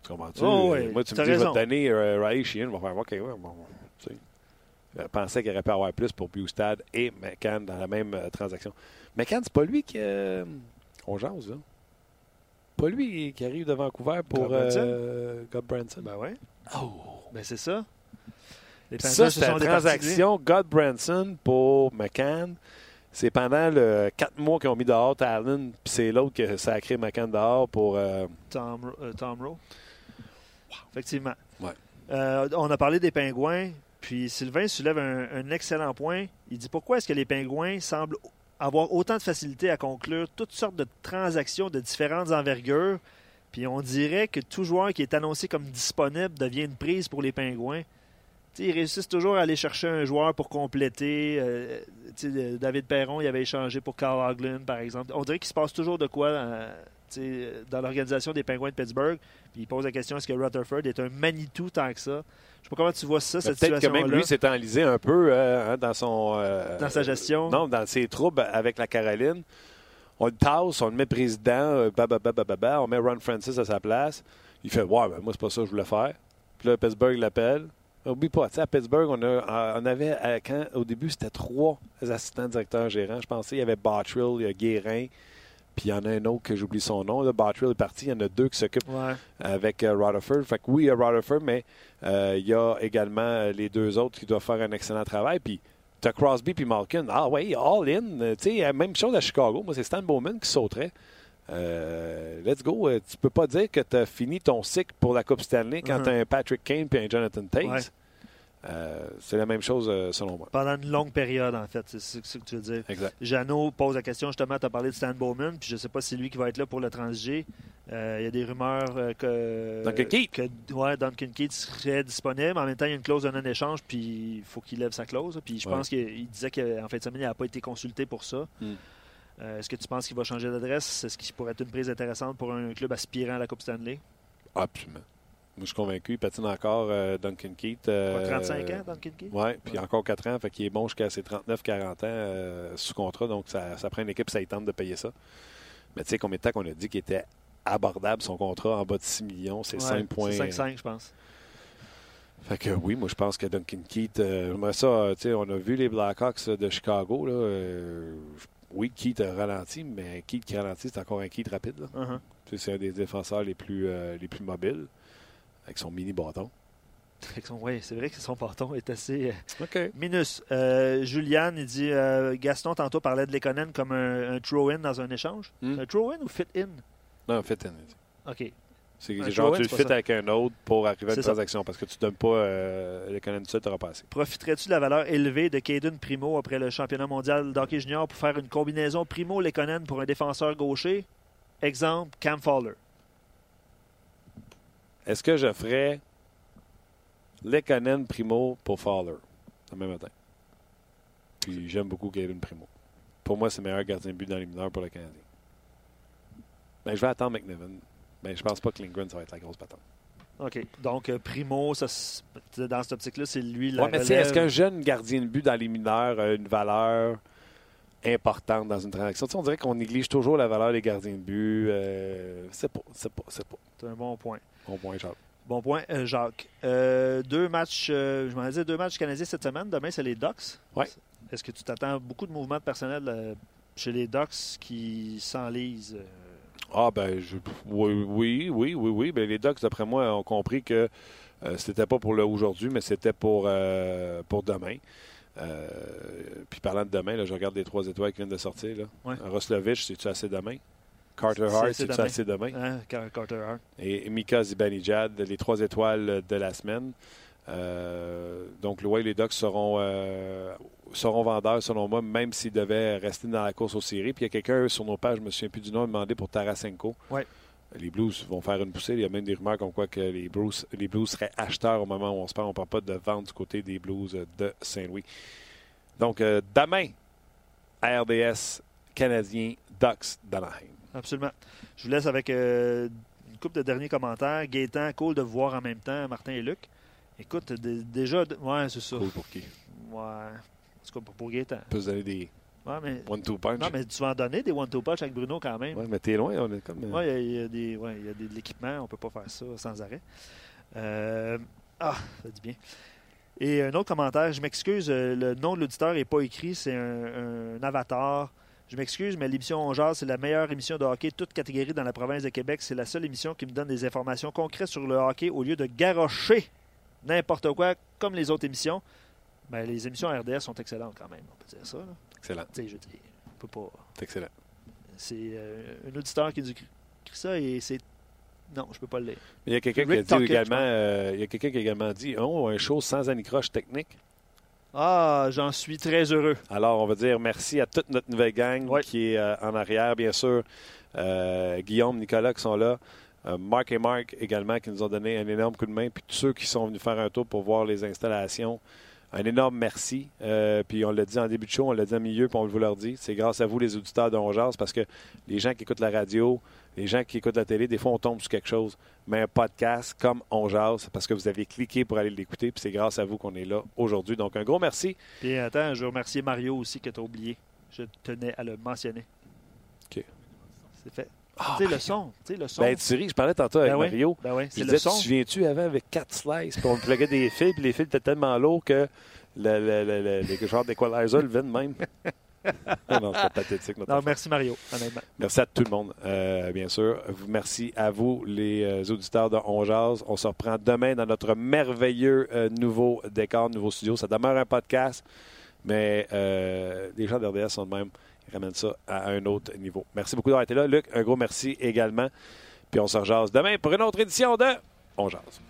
Tu comprends-tu? Oh, ouais, Moi, tu me dis, je vais te donner euh, Riley Sheehan, je vais faire OK, ouais, bon, tu sais. Je pensais qu'il aurait pu avoir plus pour Bustad et McCann dans la même euh, transaction. McCann, c'est pas lui qui. euh, on jase, là. Pas lui qui arrive de Vancouver pour euh, Godbranson. Ben ouais. Oh! Ben c'est ça. Les Ça, c'est lui. transaction Godbranson pour McCann. C'est pendant le quatre mois qu'ils ont mis dehors Talon, puis c'est l'autre que ça a créé McCann dehors pour. euh, Tom, euh, Tom Rowe. Effectivement. Ouais. Euh, on a parlé des pingouins, puis Sylvain soulève un, un excellent point. Il dit pourquoi est-ce que les pingouins semblent avoir autant de facilité à conclure toutes sortes de transactions de différentes envergures, puis on dirait que tout joueur qui est annoncé comme disponible devient une prise pour les pingouins. Ils réussissent toujours à aller chercher un joueur pour compléter. Euh, David Perron, il avait échangé pour Carl Hagelin, par exemple. On dirait qu'il se passe toujours de quoi euh, dans l'organisation des Pingouins de Pittsburgh. Puis il pose la question est-ce que Rutherford est un Manitou tant que ça? Je sais pas comment tu vois ça, mais cette Peut-être que même situation-là, lui s'est enlisé un peu euh, hein, dans son. euh, dans sa gestion. Non, dans ses troubles avec la Caroline. On le tasse, on le met président, on met Ron Francis à sa place. Il fait Ouais, ben, moi, c'est pas ça que je voulais faire. Puis là, Pittsburgh l'appelle. Oublie pas, à Pittsburgh, on, a, on avait, à- quand, au début, c'était trois assistants directeurs gérants. Je pensais il y avait Bottrill, il y a Guérin, puis il y en a un autre que j'oublie son nom. Là, Bottrill est parti, il y en a deux qui s'occupent Ouais. avec euh, Rutherford. Fait que oui, il y a Rutherford, mais euh, il y a également euh, les deux autres qui doivent faire un excellent travail. Puis tu as Crosby puis Malkin. Ah oui, all in. Euh, Tu sais, euh, même chose à Chicago. Moi, c'est Stan Bowman qui sauterait. Euh, let's go. Euh, tu peux pas dire que tu as fini ton cycle pour la Coupe Stanley quand Mhm. tu as un Patrick Kane puis un Jonathan Tate. Ouais. Euh, c'est la même chose euh, selon moi. Pendant une longue période, en fait, c'est ce que tu veux dire. Exact. Jeannot pose la question, justement, tu as parlé de Stan Bowman, puis je ne sais pas si c'est lui qui va être là pour le transiger. Euh, Il y a des rumeurs que, Duncan Keith. que ouais, Duncan Keith serait disponible. En même temps, il y a une clause de non-échange, puis il faut qu'il lève sa clause. Puis je Ouais. pense qu'il il disait qu'en fin de semaine, il n'a pas été consulté pour ça. Hmm. Euh, Est-ce que tu penses qu'il va changer d'adresse? Est-ce qu'il pourrait être une prise intéressante pour un club aspirant à la Coupe Stanley? Absolument. Moi, je suis convaincu. Il patine encore euh, Duncan Keith. euh, 35 ans, Duncan Keith? Oui, puis Ouais. encore 4 ans. Fait qu'il est bon jusqu'à ses 39-40 ans euh, sous contrat. Donc, ça, ça prend une équipe, ça y tente de payer ça. Mais tu sais, combien de temps qu'on a dit qu'il était abordable son contrat en bas de 6 millions? C'est Ouais, 5 points. C'est 5-5, je pense. Fait que oui, moi je pense que Duncan Keith, euh, ça, euh, tu sais, on a vu les Blackhawks euh, de Chicago. Là, euh, oui, Keith a ralenti, mais Keith qui ralentit, c'est encore un Keith rapide. sais, C'est un des défenseurs les plus, euh, les plus mobiles, avec son mini bâton. Oui, c'est vrai que son bâton est assez euh, OK. minus. Euh, Juliane, il dit euh, Gaston, tantôt, parlait de Lekonen comme un, un throw-in dans un échange. Hmm. Un throw-in ou fit-in? Non, fait OK. C'est genre, tu le fites avec un autre pour arriver à une ça. transaction parce que tu ne donnes pas euh, de ça, tu n'auras pas assez. Profiterais-tu de la valeur élevée de Caden Primo après le championnat mondial d'hockey junior pour faire une combinaison Primo-Lekonen pour un défenseur gaucher? Exemple, Cam Fowler. Est-ce que je ferais Lekanen Primo pour Fowler demain matin? Puis j'aime beaucoup Caden Primo. Pour moi, c'est le meilleur gardien de but dans les mineurs pour le Canadien. Ben, je vais attendre McNevin. Mais je pense pas que Lindgren, ça va être la grosse patente. OK. Donc, euh, Primo, ça, dans cette optique-là, c'est lui la Ouais, mais est-ce qu'un jeune gardien de but dans les mineurs a une valeur importante dans une transaction? Tu sais, on dirait qu'on néglige toujours la valeur des gardiens de but. Euh, c'est pas, c'est pas, c'est pas. C'est un bon point. Bon point, Charles. Bon point, euh, Jacques. Euh, deux matchs, euh, je m'en disais deux matchs canadiens cette semaine. Demain, c'est les Ducks. Ouais. Est-ce que tu t'attends beaucoup de mouvements de personnel euh, chez les Ducks qui s'enlisent? Ah ben je, oui, oui, oui, oui, oui. Ben, les Ducks, d'après moi, ont compris que euh, c'était pas pour le aujourd'hui, mais c'était pour, euh, pour demain. Euh, puis parlant de demain, là, je regarde les trois étoiles qui viennent de sortir. Là. Ouais. Roslovich, c'est-tu assez demain? Carter Hart, c'est-tu demain. assez demain? hein, Car- Carter Hart. Et Mika Zibanejad, les trois étoiles de la semaine. Donc, ouais, les Ducks seront, seront vendeurs, selon moi, même s'ils devaient rester dans la course aux séries. Puis il y a quelqu'un sur nos pages, je me souviens plus du nom, demandé pour Tarasenko. Ouais. Les Blues vont faire une poussée. Il y a même des rumeurs comme quoi que les Blues, les Blues seraient acheteurs au moment où on se parle. On ne parle pas de vente du côté des Blues de Saint-Louis. Donc, euh, demain, RDS, Canadien, Ducks, d'Anaheim. Absolument. Je vous laisse avec euh, une couple de derniers commentaires. Gaétan, cool de vous voir en même temps, Martin et Luc. Écoute, dé- déjà, ouais, c'est ça. Cool pour qui? Ouais. En tout cas, pour, pour Gaétan. peut se donner des Ouais, mais, one-two punch. non, mais tu vas en donner des one-two punch avec Bruno quand même. Ouais, mais t'es loin, on est comme. euh, Oui, il y a- il y, a des, ouais, il y a des- de l'équipement, on peut pas faire ça sans arrêt. Euh, ah, ça dit bien. Et un autre commentaire, je m'excuse, euh, le nom de l'auditeur n'est pas écrit, c'est un, un avatar. Je m'excuse, mais l'émission On Jase, c'est la meilleure émission de hockey, toute catégorie dans la province de Québec. C'est la seule émission qui me donne des informations concrètes sur le hockey au lieu de garrocher n'importe quoi comme les autres émissions. Ben, les émissions RDS sont excellentes quand même, on peut dire ça. là. Excellent. Tu sais, je dis, on peut pas. C'est excellent. C'est euh, un auditeur qui écrit ça et c'est. Non, je peux pas le lire. Il y a quelqu'un qui a dit également, euh, il y a quelqu'un qui a également dit, oh, un show sans anicroche technique. Ah, j'en suis très heureux. Alors, on va dire merci à toute notre nouvelle gang Ouais. qui est euh, en arrière, bien sûr. Euh, Guillaume, Nicolas qui sont là. Euh, Marc et Marc également qui nous ont donné un énorme coup de main. Puis tous ceux qui sont venus faire un tour pour voir les installations. Un énorme merci. Euh, puis on l'a dit en début de show, on l'a dit en milieu, puis on vous leur dit. C'est grâce à vous, les auditeurs de On Jase, parce que les gens qui écoutent la radio, les gens qui écoutent la télé, des fois on tombe sur quelque chose. Mais un podcast comme On Jase, c'est parce que vous avez cliqué pour aller l'écouter, puis c'est grâce à vous qu'on est là aujourd'hui. Donc un gros merci. Et attends, je veux remercier Mario aussi que tu as oublié. Je tenais à le mentionner. OK. C'est fait. Tu sais, le son. Tu sais, le son. Ben, Thierry, je parlais tantôt avec Ben oui, Mario. Ben oui, Je c'est disais, le tu son. souviens-tu avant avec quatre slices, puis on pluguait des fils, puis les fils étaient tellement lourds que le, le, le, le, le genre d'équalizer levait de même. Non, c'était pathétique. Notre Non, merci Mario, honnêtement. Merci à tout le monde, euh, bien sûr. Merci à vous, les euh, auditeurs de On Jase. On se reprend demain dans notre merveilleux euh, nouveau décor, nouveau studio. Ça demeure un podcast, mais euh, les gens d'RDS sont de même. Ils ramènent ça à un autre niveau. Merci beaucoup d'avoir été là. Luc, un gros merci également. Puis on se rejase demain pour une autre édition de On Jase.